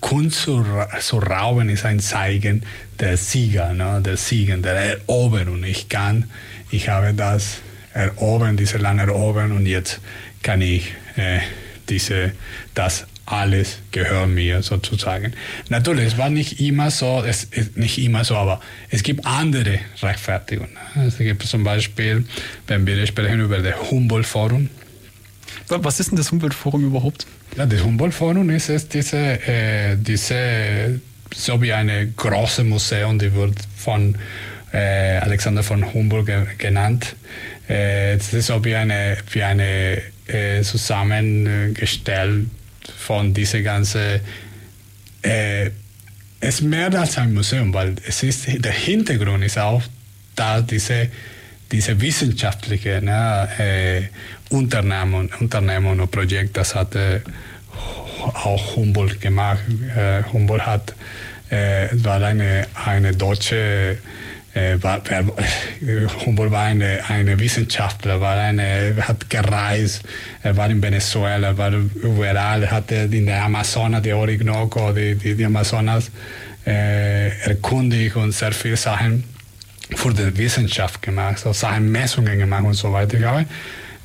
Kunst zu, zu rauben ist ein Zeichen der Sieger, ne? der Sieger, der Eroberung. Ich kann, ich habe das erobern, diese Land erobern und jetzt kann ich äh, diese, das alles gehört mir sozusagen. Natürlich, es war nicht immer so, es ist nicht immer so, aber es gibt andere Rechtfertigungen. Es gibt zum Beispiel, wenn wir sprechen über das Humboldt-Forum. Was ist denn das Humboldt-Forum überhaupt? Ja, das Humboldt-Forum ist, ist diese, äh, diese, so wie eine große Museum, die wird von äh, Alexander von Humboldt ge genannt. Äh, das ist so wie eine, wie eine äh, zusammengestellt von dieser ganzen äh, es ist mehr als ein Museum, weil es ist, der Hintergrund ist auch da diese, diese wissenschaftliche ne, äh, Unternehmen, Unternehmen und Projekt, das hat äh, auch Humboldt gemacht. Äh, Humboldt hat, äh, war eine, eine deutsche Humboldt war eine, eine Wissenschaftler, war eine, hat gereist, er war in Venezuela, war überall, hat in der Amazonas, die Orinoco, die, die, die Amazonas äh, erkundigt und sehr viele Sachen für die Wissenschaft gemacht, so Sachen Messungen gemacht und so weiter. Ich glaube,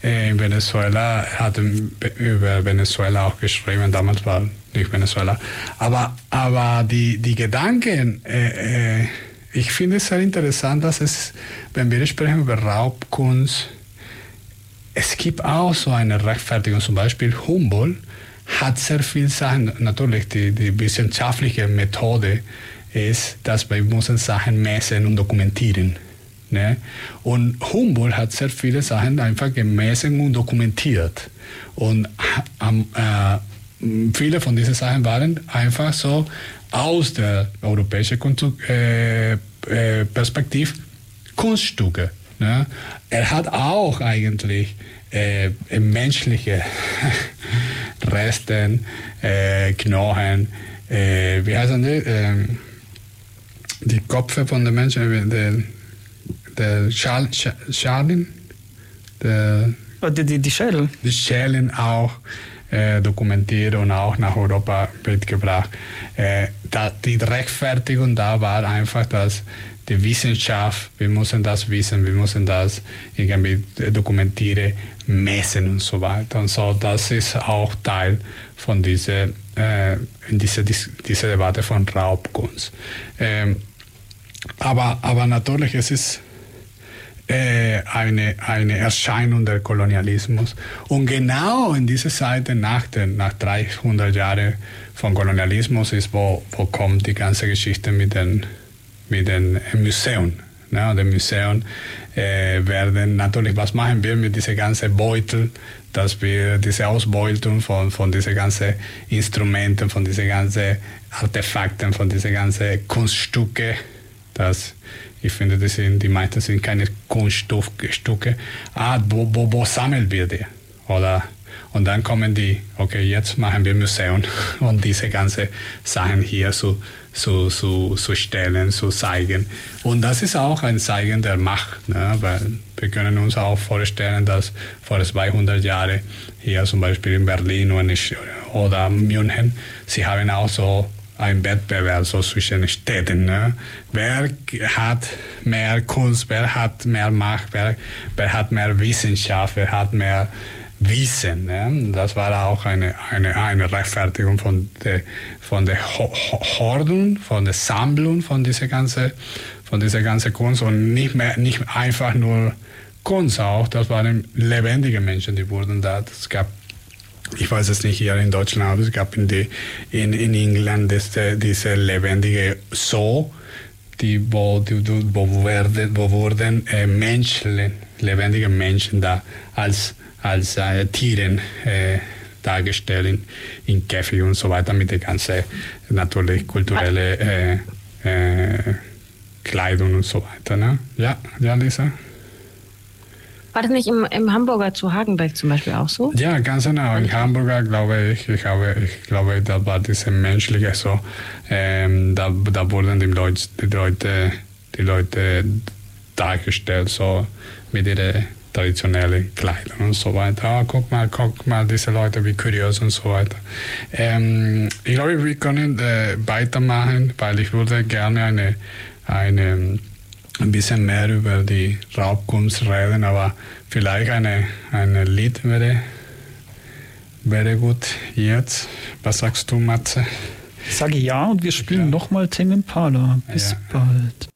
äh, in Venezuela, hat über Venezuela auch geschrieben, damals war nicht Venezuela. Aber, aber die, die Gedanken, äh, äh ich finde es sehr interessant, dass es, wenn wir sprechen über Raubkunst, es gibt auch so eine Rechtfertigung. Zum Beispiel Humboldt hat sehr viel Sachen, natürlich die, die wissenschaftliche Methode ist, dass wir müssen Sachen messen und dokumentieren. Ne? Und Humboldt hat sehr viele Sachen einfach gemessen und dokumentiert. Und äh, viele von diesen Sachen waren einfach so aus der europäischen äh, äh, Perspektive Kunststücke. Ne? Er hat auch eigentlich äh, menschliche Resten, äh, Knochen, äh, wie heißen die? Ähm, die Köpfe von den Menschen, der, der Schal, Schalen, der, oh, die, die, die Schädel. Die Schälen auch äh, dokumentiert und auch nach Europa mitgebracht. Äh, da, die Rechtfertigung da war einfach, dass die Wissenschaft, wir müssen das wissen, wir müssen das irgendwie dokumentieren, messen und so weiter. Und so, das ist auch Teil von dieser, äh, dieser, dieser Debatte von Raubkunst. Ähm, aber, aber natürlich, es ist äh, eine, eine Erscheinung der Kolonialismus. Und genau in dieser Zeit nach, den, nach 300 Jahren von Kolonialismus ist, wo, wo kommt die ganze Geschichte mit den, mit den Museum. Ne? Und die Museen äh, werden natürlich, was machen wir mit diesen ganzen Beutel, dass wir diese Ausbeutung von, von diesen ganzen Instrumenten, von diesen ganzen Artefakten, von diesen ganzen Kunststücke, dass ich finde, das sind, die meisten sind keine Kunststücke. Ah, wo, wo, wo sammeln wir die? Oder, und dann kommen die, okay, jetzt machen wir Museum und diese ganzen Sachen hier zu, zu, zu, zu stellen, zu zeigen. Und das ist auch ein Zeigen der Macht, ne? weil wir können uns auch vorstellen, dass vor 200 Jahren hier zum Beispiel in Berlin oder München, sie haben auch so ein Wettbewerb so zwischen Städten. Ne? Wer hat mehr Kunst, wer hat mehr Macht, wer, wer hat mehr Wissenschaft, wer hat mehr Wissen. Ne? Das war auch eine, eine, eine Rechtfertigung von der, von der Horden, von der Sammlung von dieser ganzen, von dieser ganzen Kunst und nicht, mehr, nicht einfach nur Kunst auch, das waren lebendige Menschen, die wurden da. Es gab ich weiß es nicht hier in Deutschland, aber es gab in, die, in, in England das, äh, diese lebendige Zoo, die, wo, wo, werden, wo wurden äh, Menschen, lebendige Menschen da als, als äh, Tieren äh, dargestellt in, in Käfig und so weiter mit der ganzen natürlich kulturelle äh, äh, Kleidung und so weiter. Ne? Ja, ja, Lisa? War das nicht im, im Hamburger zu Hagenbeck zum Beispiel auch so? Ja, ganz genau. In Hamburger glaube ich, ich, habe, ich glaube, da war diese menschliche so, ähm, da, da wurden die Leute, die Leute, die Leute dargestellt, so mit ihren traditionellen Kleidern und so weiter. Oh, guck mal, guck mal, diese Leute, wie kurios und so weiter. Ähm, ich glaube, wir können äh, weitermachen, weil ich würde gerne eine, eine ein bisschen mehr über die Raubkunst reden, aber vielleicht eine, ein Lied wäre, wäre gut jetzt. Was sagst du, Matze? Ich sage ja und wir spielen ja. nochmal Tame Impala. Bis ja. bald.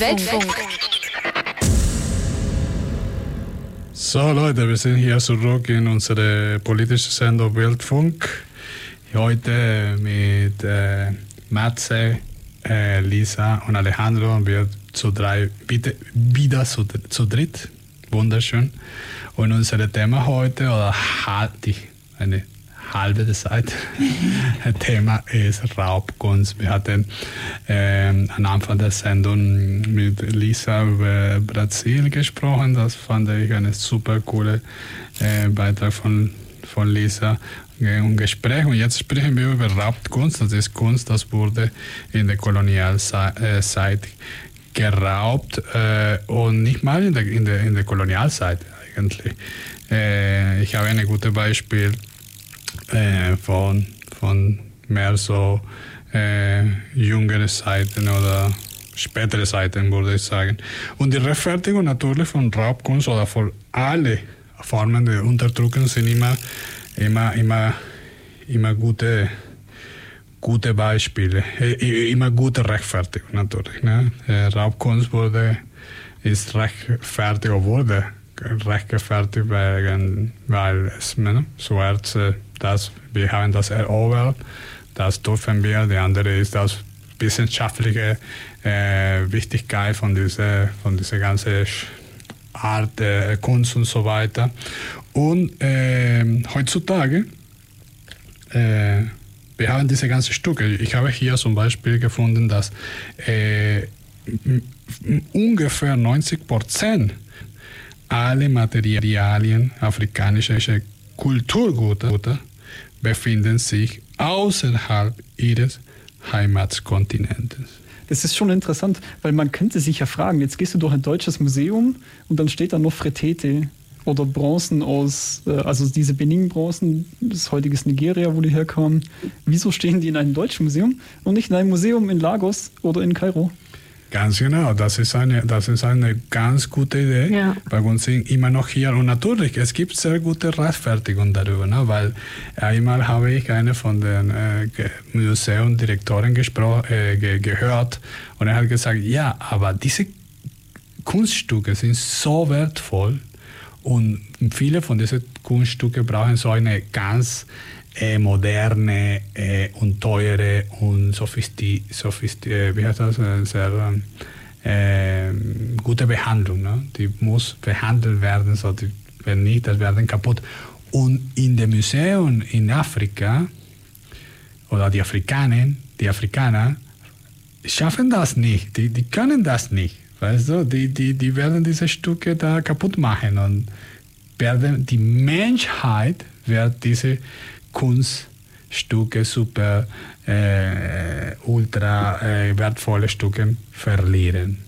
Weltfunk. So Leute, wir sind hier zurück in unsere politische Sendung Weltfunk. Heute mit äh, Matze äh, Lisa und Alejandro und wir zu drei, bitte, wieder zu, zu dritt. Wunderschön. Und unser Thema heute, oder die, eine halbe Zeit, Thema ist Raubkunst. Wir hatten ähm, am Anfang der Sendung mit Lisa über Brasil gesprochen. Das fand ich eine super coole äh, Beitrag von, von Lisa ein Gespräch und jetzt sprechen wir über Raubkunst. Das ist Kunst, das wurde in der Kolonialzeit äh, geraubt äh, und nicht mal in der, in der, in der Kolonialzeit eigentlich. Äh, ich habe ein gutes Beispiel äh, von, von mehr so äh, jüngere Seiten oder spätere Seiten, würde ich sagen. Und die Rechtfertigung natürlich von Raubkunst oder von alle Formen der Unterdrückung sind immer immer, immer, immer gute, gute Beispiele, immer gute Rechtfertigung natürlich. Ne? Raubkunst wurde, ist rechtfertigt wurde rechtfertigt wegen, weil es ne, Schwarze, das, wir haben das erobert, das dürfen wir, die andere ist das wissenschaftliche äh, Wichtigkeit von dieser, von dieser ganzen Art äh, Kunst und so weiter. Und äh, heutzutage, äh, wir haben diese ganzen Stücke. Ich habe hier zum Beispiel gefunden, dass äh, ungefähr 90 Prozent alle Materialien afrikanischer Kulturgüter befinden sich außerhalb ihres Heimatkontinentes. Das ist schon interessant, weil man könnte sich ja fragen, jetzt gehst du durch ein deutsches Museum und dann steht da noch Fretete oder Bronzen aus, äh, also diese Benin-Bronzen, das heutiges Nigeria, wo die herkamen. Wieso stehen die in einem deutschen Museum und nicht in einem Museum in Lagos oder in Kairo? Ganz genau, das ist eine, das ist eine ganz gute Idee. Ja. Bei uns sind immer noch hier und natürlich, es gibt sehr gute Rechtfertigung darüber, ne? weil einmal habe ich eine von den äh, Museumdirektoren äh, ge gehört und er hat gesagt, ja, aber diese Kunststücke sind so wertvoll, und viele von diesen Kunststücken brauchen so eine ganz äh, moderne äh, und teure und sophisti, sophisti äh, wie heißt das, äh, sehr ähm, gute Behandlung. Ne? Die muss behandelt werden, so die, wenn nicht, das werden kaputt. Und in dem Museum in Afrika, oder die Afrikaner, die Afrikaner schaffen das nicht, die, die können das nicht. Weißt du, die, die, die werden diese Stücke da kaputt machen und werden, die Menschheit wird diese Kunststücke, super, äh, ultra äh, wertvolle Stücke verlieren.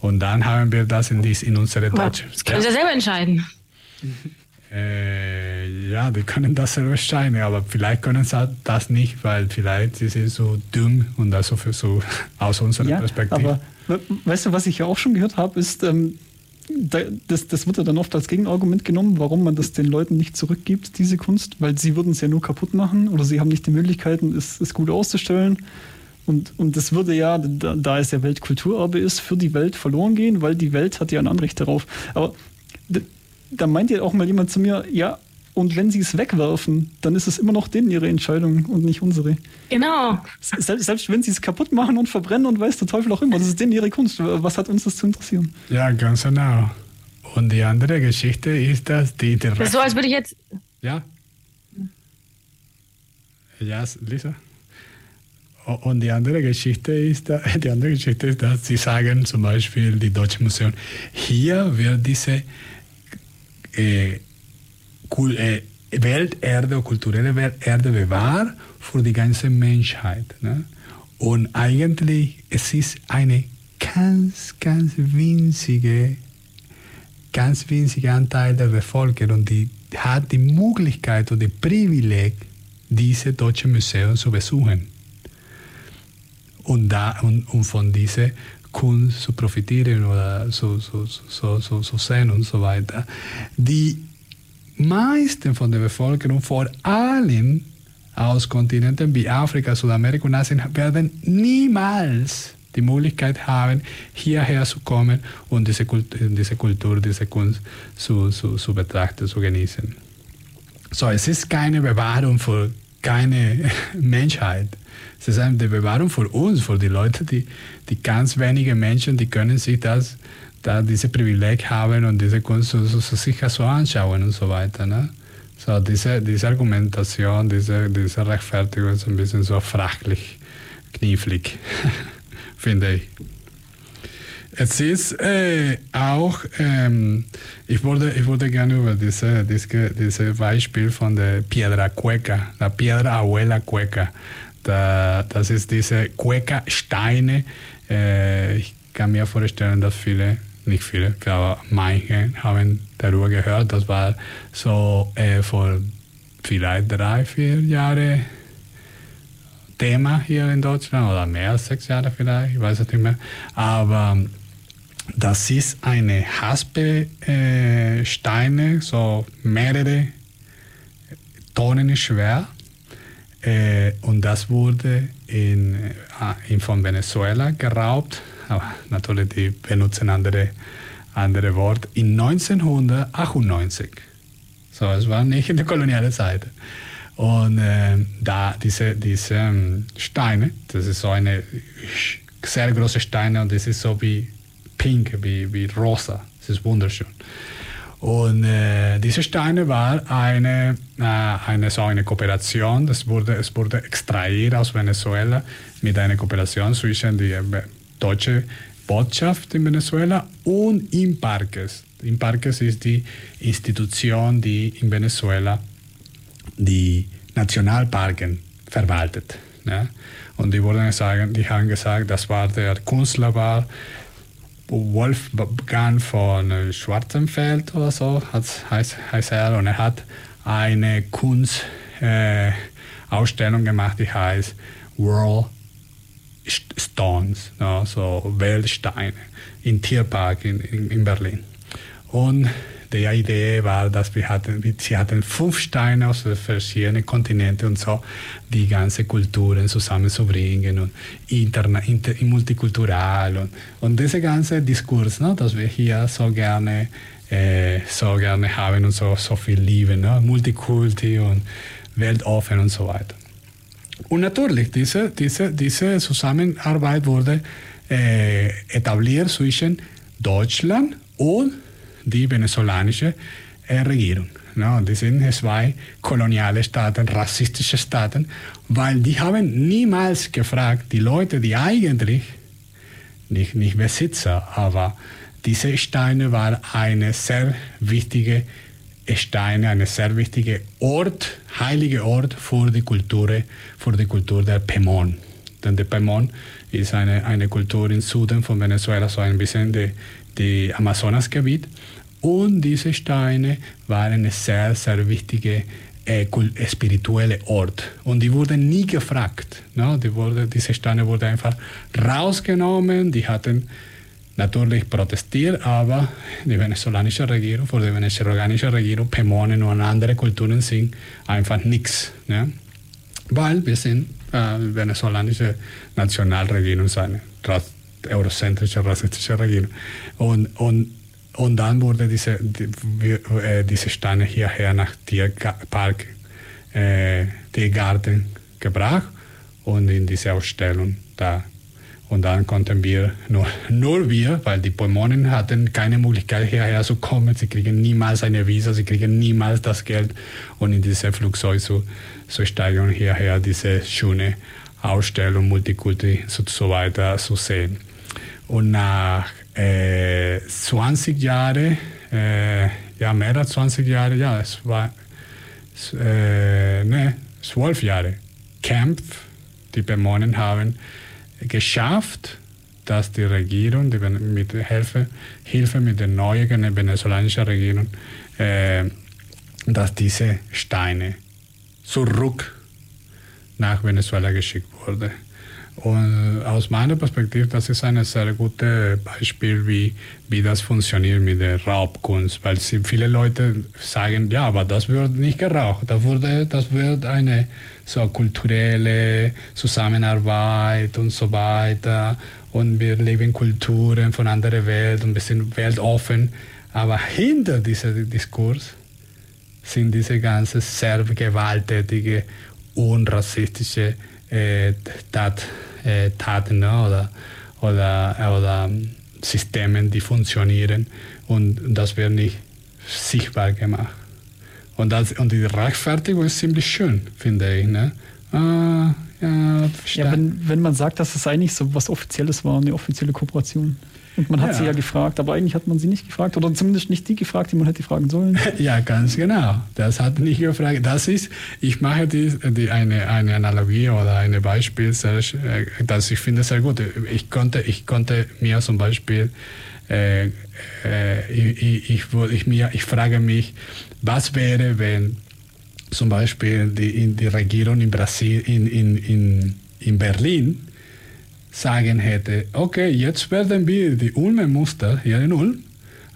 Und dann haben wir das in, dies, in unsere Deutsche. Das können Sie selber entscheiden. Äh, ja, die können das selber entscheiden, aber vielleicht können sie das nicht, weil vielleicht sie sind so dumm und das so, für so aus unserer ja, Perspektive. Aber weißt du, was ich ja auch schon gehört habe, ist, ähm, das, das wird ja dann oft als Gegenargument genommen, warum man das den Leuten nicht zurückgibt, diese Kunst, weil sie würden es ja nur kaputt machen oder sie haben nicht die Möglichkeiten, es, es gut auszustellen. Und, und das würde ja, da, da es ja Weltkulturerbe ist, für die Welt verloren gehen, weil die Welt hat ja ein Anrecht darauf. Aber da meint ja auch mal jemand zu mir, ja, und wenn sie es wegwerfen, dann ist es immer noch denen ihre Entscheidung und nicht unsere. Genau. Selbst, selbst wenn sie es kaputt machen und verbrennen und weiß der Teufel auch immer, das ist denen ihre Kunst. Was hat uns das zu interessieren? Ja, ganz genau. Und die andere Geschichte ist, dass die... die so, als würde ich jetzt... Ja? Ja, Lisa? und die andere Geschichte ist, die andere Geschichte ist, dass sie sagen zum Beispiel die Deutsche Museum, hier wird diese äh, äh, Welterde, kulturelle Welterde bewahrt für die ganze Menschheit. Ne? Und eigentlich es ist eine ganz, ganz winzige, ganz winzige Anteil der Bevölkerung, die hat die Möglichkeit oder die Privileg, diese deutsche Museum zu besuchen und, da, und, und von dieser Kunst zu profitieren oder zu, zu, zu, zu, zu sehen und so weiter. Die meisten von der Bevölkerung, vor allem aus Kontinenten wie Afrika, Südamerika und Asien, werden niemals die Möglichkeit haben, hierher zu kommen und diese Kultur, diese, Kultur, diese Kunst zu, zu, zu betrachten, zu genießen. So, es ist keine Bewahrung für keine Menschheit. Es ist eine Bewahrung für uns, für die Leute, die, die ganz wenige Menschen, die können sich das, da diese Privileg haben und diese Kunst so, so, so sicher so anschauen und so weiter. Ne? So, diese, diese Argumentation, diese, diese Rechtfertigung ist ein bisschen so fraglich, knifflig, finde ich. Es ist äh, auch, ähm, ich, würde, ich würde gerne über diese, diese, diese Beispiel von der Piedra Cueca, la Piedra Abuela Cueca, da, das ist diese Cueca-Steine. Äh, ich kann mir vorstellen, dass viele, nicht viele, aber manche haben darüber gehört. Das war so äh, vor vielleicht drei, vier Jahren Thema hier in Deutschland oder mehr als sechs Jahre vielleicht, ich weiß es nicht mehr. Aber das ist eine Haspe-Steine, äh, so mehrere Tonnen schwer äh, und das wurde in, äh, in, von Venezuela geraubt, aber natürlich die benutzen andere, andere Worte, in 1998. So, es war nicht in der kolonialen Zeit. Und äh, da diese, diese ähm, Steine, das ist so eine sehr große Steine und das ist so wie pink, wie, wie rosa. Das ist wunderschön. Und äh, diese Steine war eine, äh, eine, so eine Kooperation, das wurde, es wurde extrahiert aus Venezuela mit einer Kooperation zwischen der deutschen Botschaft in Venezuela und Imparques. Imparques ist die Institution, die in Venezuela die Nationalparken verwaltet. Ja? Und die, wurden sagen, die haben gesagt, das war der Künstler war Wolfgang von Schwarzenfeld oder so heißt, heißt er und er hat eine Kunstausstellung äh, gemacht, die heißt World Stones, no, so Weltsteine, im Tierpark in, in, in Berlin. Und die Idee war, dass wir hatten, sie hatten fünf Steine aus verschiedenen Kontinenten und so die ganze Kulturen zusammenzubringen und interna, inter, multikultural und, und dieser ganze Diskurs, ne, dass wir hier so gerne, äh, so gerne haben und so, so viel lieben, ne, Multikulti und weltoffen und so weiter. Und natürlich, diese, diese, diese Zusammenarbeit wurde äh, etabliert zwischen Deutschland und die venezolanische äh, Regierung. No, die sind zwei koloniale Staaten, rassistische Staaten, weil die haben niemals gefragt, die Leute, die eigentlich, nicht, nicht Besitzer, aber diese Steine waren eine sehr wichtige Steine, eine sehr wichtige Ort, heilige Ort für die Kultur, für die Kultur der Pemon. Denn der Pemon ist eine, eine Kultur im Süden von Venezuela, so ein bisschen die, die Amazonasgebiet. Und diese Steine waren ein sehr, sehr wichtiger äh, spirituelle Ort. Und die wurden nie gefragt. No? Die wurde, diese Steine wurden einfach rausgenommen. Die hatten natürlich protestiert, aber die venezolanische Regierung, für die venezolanische Regierung, Pemonen und andere Kulturen sind einfach nichts. Ne? Weil wir sind äh, venezolanische Nationalregierung, eine eurozentrische, rassistische Regierung. Und, und und dann wurde diese, die, äh, diese Steine hierher nach Tierpark, äh, Tiergarten gebracht und in diese Ausstellung da. Und dann konnten wir, nur, nur wir, weil die Pulmonen hatten keine Möglichkeit hierher zu kommen, sie kriegen niemals eine Visa, sie kriegen niemals das Geld und in diese Flugzeug zu, zu steigen und hierher diese schöne Ausstellung, Multikulti und so weiter zu sehen. Und nach äh, 20 Jahren, äh, ja, mehr als 20 Jahre, ja, es war äh, ne, 12 Jahre Kampf, die Bemonen haben geschafft, dass die Regierung die mit Hilfe, Hilfe mit der neuen venezolanischen Regierung, äh, dass diese Steine zurück nach Venezuela geschickt wurden. Und aus meiner Perspektive, das ist ein sehr gutes Beispiel, wie, wie das funktioniert mit der Raubkunst. Weil viele Leute sagen, ja, aber das wird nicht geraucht. Das, wurde, das wird eine so kulturelle Zusammenarbeit und so weiter. Und wir leben Kulturen von anderer Welt und wir sind weltoffen. Aber hinter diesem Diskurs sind diese ganzen sehr gewalttätige und rassistische äh, Tat, äh, Taten ne? oder, oder, oder Systeme, die funktionieren und das wird nicht sichtbar gemacht. Und, das, und die Rechtfertigung ist ziemlich schön, finde ich. Ne? Ah, ja, ja wenn, wenn man sagt, dass es eigentlich so was Offizielles war, eine offizielle Kooperation. Und man hat ja. sie ja gefragt, aber eigentlich hat man sie nicht gefragt oder zumindest nicht die gefragt, die man hätte fragen sollen. Ja, ganz genau. Das hat nicht gefragt. Das ist, ich mache die, die eine, eine Analogie oder ein Beispiel, äh, das ich finde sehr gut. Ich konnte, ich konnte mir zum Beispiel, äh, äh, ich, ich, ich, ich, mir, ich frage mich, was wäre, wenn zum Beispiel die, die Regierung in, Brasil, in, in, in, in Berlin sagen hätte, okay, jetzt werden wir die Ulmer Muster hier in Ulm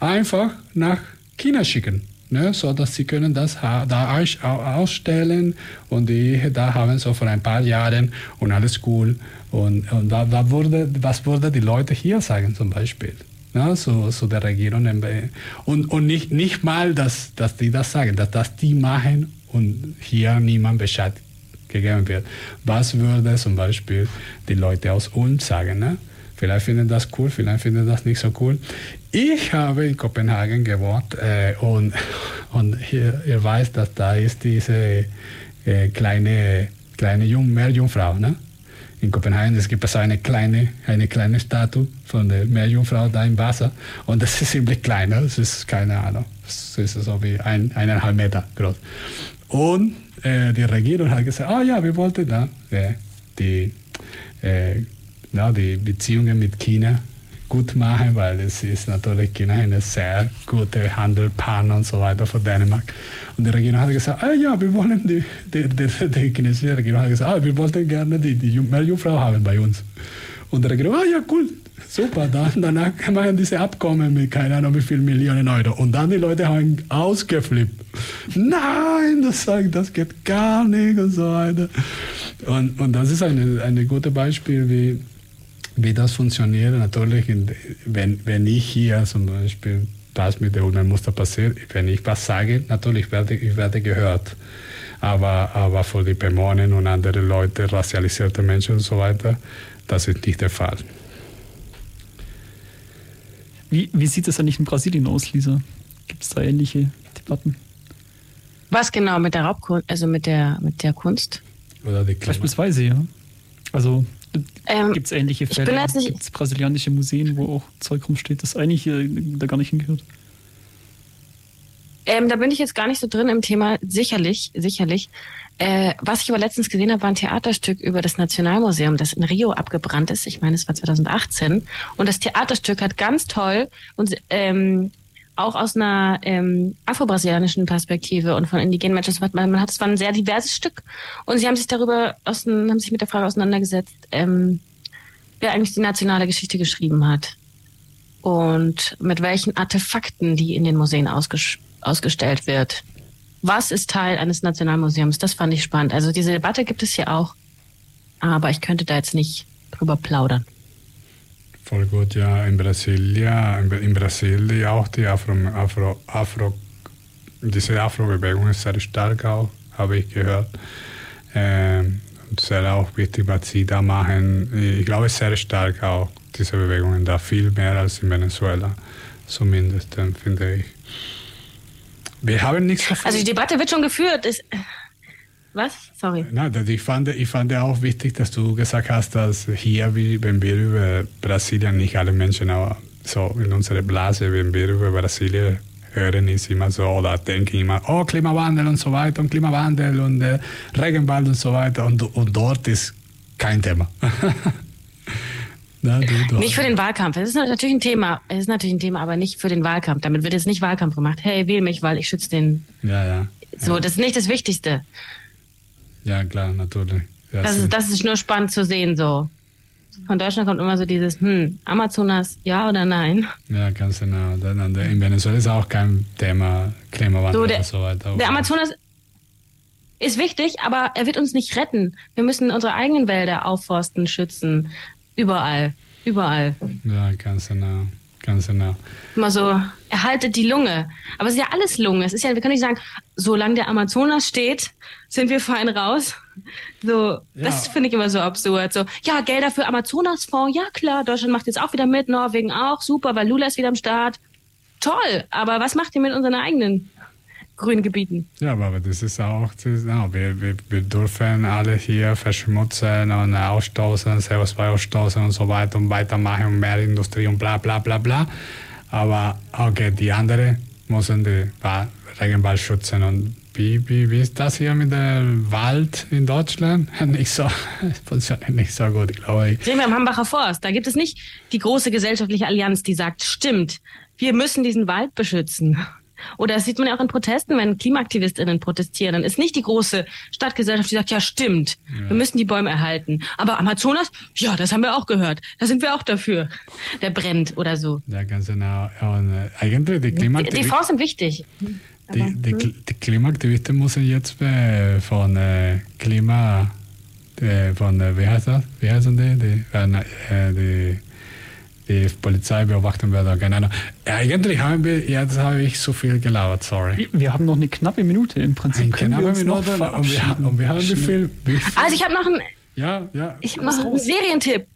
einfach nach China schicken. Ne, so dass sie können das da ausstellen und die da haben so vor ein paar Jahren und alles cool und, und da, da wurde, was würde die Leute hier sagen zum Beispiel? Ne, so, so der Regierung und, und nicht, nicht mal, dass, dass die das sagen, dass das die machen und hier niemand Bescheid gegeben wird. Was würde zum Beispiel die Leute aus Ulm sagen? Ne? Vielleicht finden das cool, vielleicht finden das nicht so cool. Ich habe in Kopenhagen gewohnt äh, und, und hier, ihr weißt, dass da ist diese äh, kleine, kleine Jung Meerjungfrau. Ne? In Kopenhagen es gibt es eine kleine, eine kleine Statue von der Meerjungfrau da im Wasser und das ist ziemlich klein. Ne? Das ist keine Ahnung, das ist so wie ein, eineinhalb Meter groß. Und äh, die Regierung hat gesagt, ah ja, wir wollten da äh, die, äh, ja, die Beziehungen mit China gut machen, weil es ist natürlich China eine sehr gute Handelspartner und so weiter für Dänemark. Und die Regierung hat gesagt, ah ja, wir wollen die, die, die, die chinesische Regierung hat gesagt, ah, wir wollten gerne die, die Meerjungfrau haben bei uns. Und die Regierung, ah ja, cool, super, dann, danach machen diese Abkommen mit keine Ahnung wie viel Millionen Euro. Und dann die Leute haben ausgeflippt. Nein, das, das geht gar nicht und so weiter. Und, und das ist ein eine gute Beispiel, wie, wie das funktioniert. Natürlich, wenn, wenn ich hier zum Beispiel das mit der Muster passiert, wenn ich was sage, natürlich werde ich werde gehört. Aber, aber für die Dämonen und andere Leute, racialisierte Menschen und so weiter, das ist nicht der Fall. Wie, wie sieht es eigentlich in Brasilien aus, Lisa? Gibt es da ähnliche Debatten? Was genau mit der Raubkunst, also mit der, mit der Kunst? Oder die Beispielsweise, ja. Also ähm, gibt es ähnliche Fälle? Gibt es brasilianische Museen, wo auch Zeug rumsteht, das eigentlich äh, da gar nicht hingehört? Ähm, da bin ich jetzt gar nicht so drin im Thema. Sicherlich, sicherlich. Äh, was ich aber letztens gesehen habe, war ein Theaterstück über das Nationalmuseum, das in Rio abgebrannt ist. Ich meine, es war 2018. Und das Theaterstück hat ganz toll und ähm, auch aus einer ähm, afro-brasilianischen Perspektive und von indigenen Menschen. Man, man hat, es war ein sehr diverses Stück. Und sie haben sich darüber, aus, haben sich mit der Frage auseinandergesetzt, ähm, wer eigentlich die nationale Geschichte geschrieben hat. Und mit welchen Artefakten die in den Museen ausges ausgestellt wird. Was ist Teil eines Nationalmuseums? Das fand ich spannend. Also diese Debatte gibt es hier auch. Aber ich könnte da jetzt nicht drüber plaudern. Voll gut, ja. In Brasilien, in Brasilien auch die Afro, Afro, Afro, diese Afro-Bewegung ist sehr stark auch, habe ich gehört. Ähm, sehr auch wichtig, was sie da machen. Ich glaube, sehr stark auch, diese Bewegungen da, viel mehr als in Venezuela, zumindest, finde ich. Wir haben nichts davon. Also die Debatte wird schon geführt. Ist, Was? Sorry. Na, ich, fand, ich fand auch wichtig, dass du gesagt hast, dass hier, wenn wir über Brasilien, nicht alle Menschen, aber so in unserer Blase, wenn wir über Brasilien hören, ist immer so, oder denken immer, oh, Klimawandel und so weiter und Klimawandel und äh, Regenwald und so weiter und, und dort ist kein Thema. Na, du, nicht für den Wahlkampf. Es ist natürlich ein Thema. Es ist natürlich ein Thema, aber nicht für den Wahlkampf. Damit wird jetzt nicht Wahlkampf gemacht. Hey, wähl mich, weil ich schütze den. Ja, ja. So, ja. das ist nicht das Wichtigste. Ja, klar, natürlich. Ja, das, ist, das ist nur spannend zu sehen, so. Von Deutschland kommt immer so dieses, hm, Amazonas, ja oder nein? Ja, ganz genau. In Venezuela ist auch kein Thema Klimawandel so, der, und so weiter. Der Amazonas ist wichtig, aber er wird uns nicht retten. Wir müssen unsere eigenen Wälder aufforsten, schützen. Überall. Überall. Ja, ganz genau. Ganz genau. Immer so, erhaltet die Lunge. Aber es ist ja alles Lunge. Es ist ja, wir können nicht sagen, solange der Amazonas steht, sind wir fein raus. So, ja. das finde ich immer so absurd. So, ja, Gelder für Amazonasfonds, ja klar, Deutschland macht jetzt auch wieder mit, Norwegen auch, super, weil Lula ist wieder am Start. Toll, aber was macht ihr mit unseren eigenen grünen Gebieten? Ja, aber das ist auch, das ist, wir, wir, wir dürfen alle hier verschmutzen und ausstoßen, CO2 ausstoßen und so weiter und weitermachen und mehr Industrie und bla bla bla bla. Aber okay, die anderen müssen den Regenwald schützen und wie, wie, wie ist das hier mit dem Wald in Deutschland? Nicht so, funktioniert nicht so gut, glaube ich. Sehen wir am Hambacher Forst. Da gibt es nicht die große gesellschaftliche Allianz, die sagt, stimmt, wir müssen diesen Wald beschützen. Oder das sieht man ja auch in Protesten, wenn KlimaaktivistInnen protestieren, dann ist nicht die große Stadtgesellschaft, die sagt, ja stimmt, ja. wir müssen die Bäume erhalten. Aber Amazonas, ja, das haben wir auch gehört. Da sind wir auch dafür. Der brennt oder so. Ja, ganz genau. Und, äh, eigentlich die Klimaaktivisten... Die, die Fonds sind wichtig. Die, die, die Klimaaktivisten müssen jetzt äh, von äh, Klima, äh, von, äh, wie heißt das? Wie heißen die? Die, äh, die, die Polizei beobachten wird, keine Ahnung. Eigentlich haben wir, jetzt habe ich so viel gelauert, sorry. Wir haben noch eine knappe Minute im Prinzip. Eine knappe Minute und wir, haben, und wir haben wie viel, wie viel? Also ich habe noch einen, ja, ja. Ich habe noch einen Serientipp.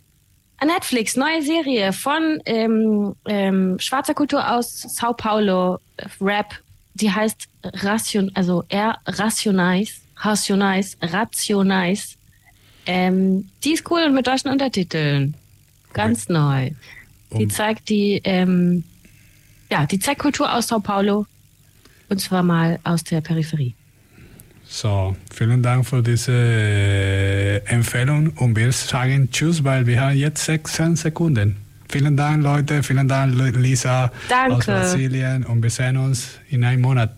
Netflix, neue Serie von ähm, ähm, schwarzer Kultur aus Sao Paulo, Rap, die heißt Ration, also R Rationize, Rationize, Rationize. Ähm, die ist cool und mit deutschen Untertiteln. Ganz okay. neu. Die zeigt die, ähm, ja, die zeigt Kultur aus Sao Paulo und zwar mal aus der Peripherie. So, vielen Dank für diese äh, Empfehlung und wir sagen Tschüss, weil wir haben jetzt 16 Sekunden. Vielen Dank, Leute. Vielen Dank, Lisa Danke. aus Brasilien. Und wir sehen uns in einem Monat.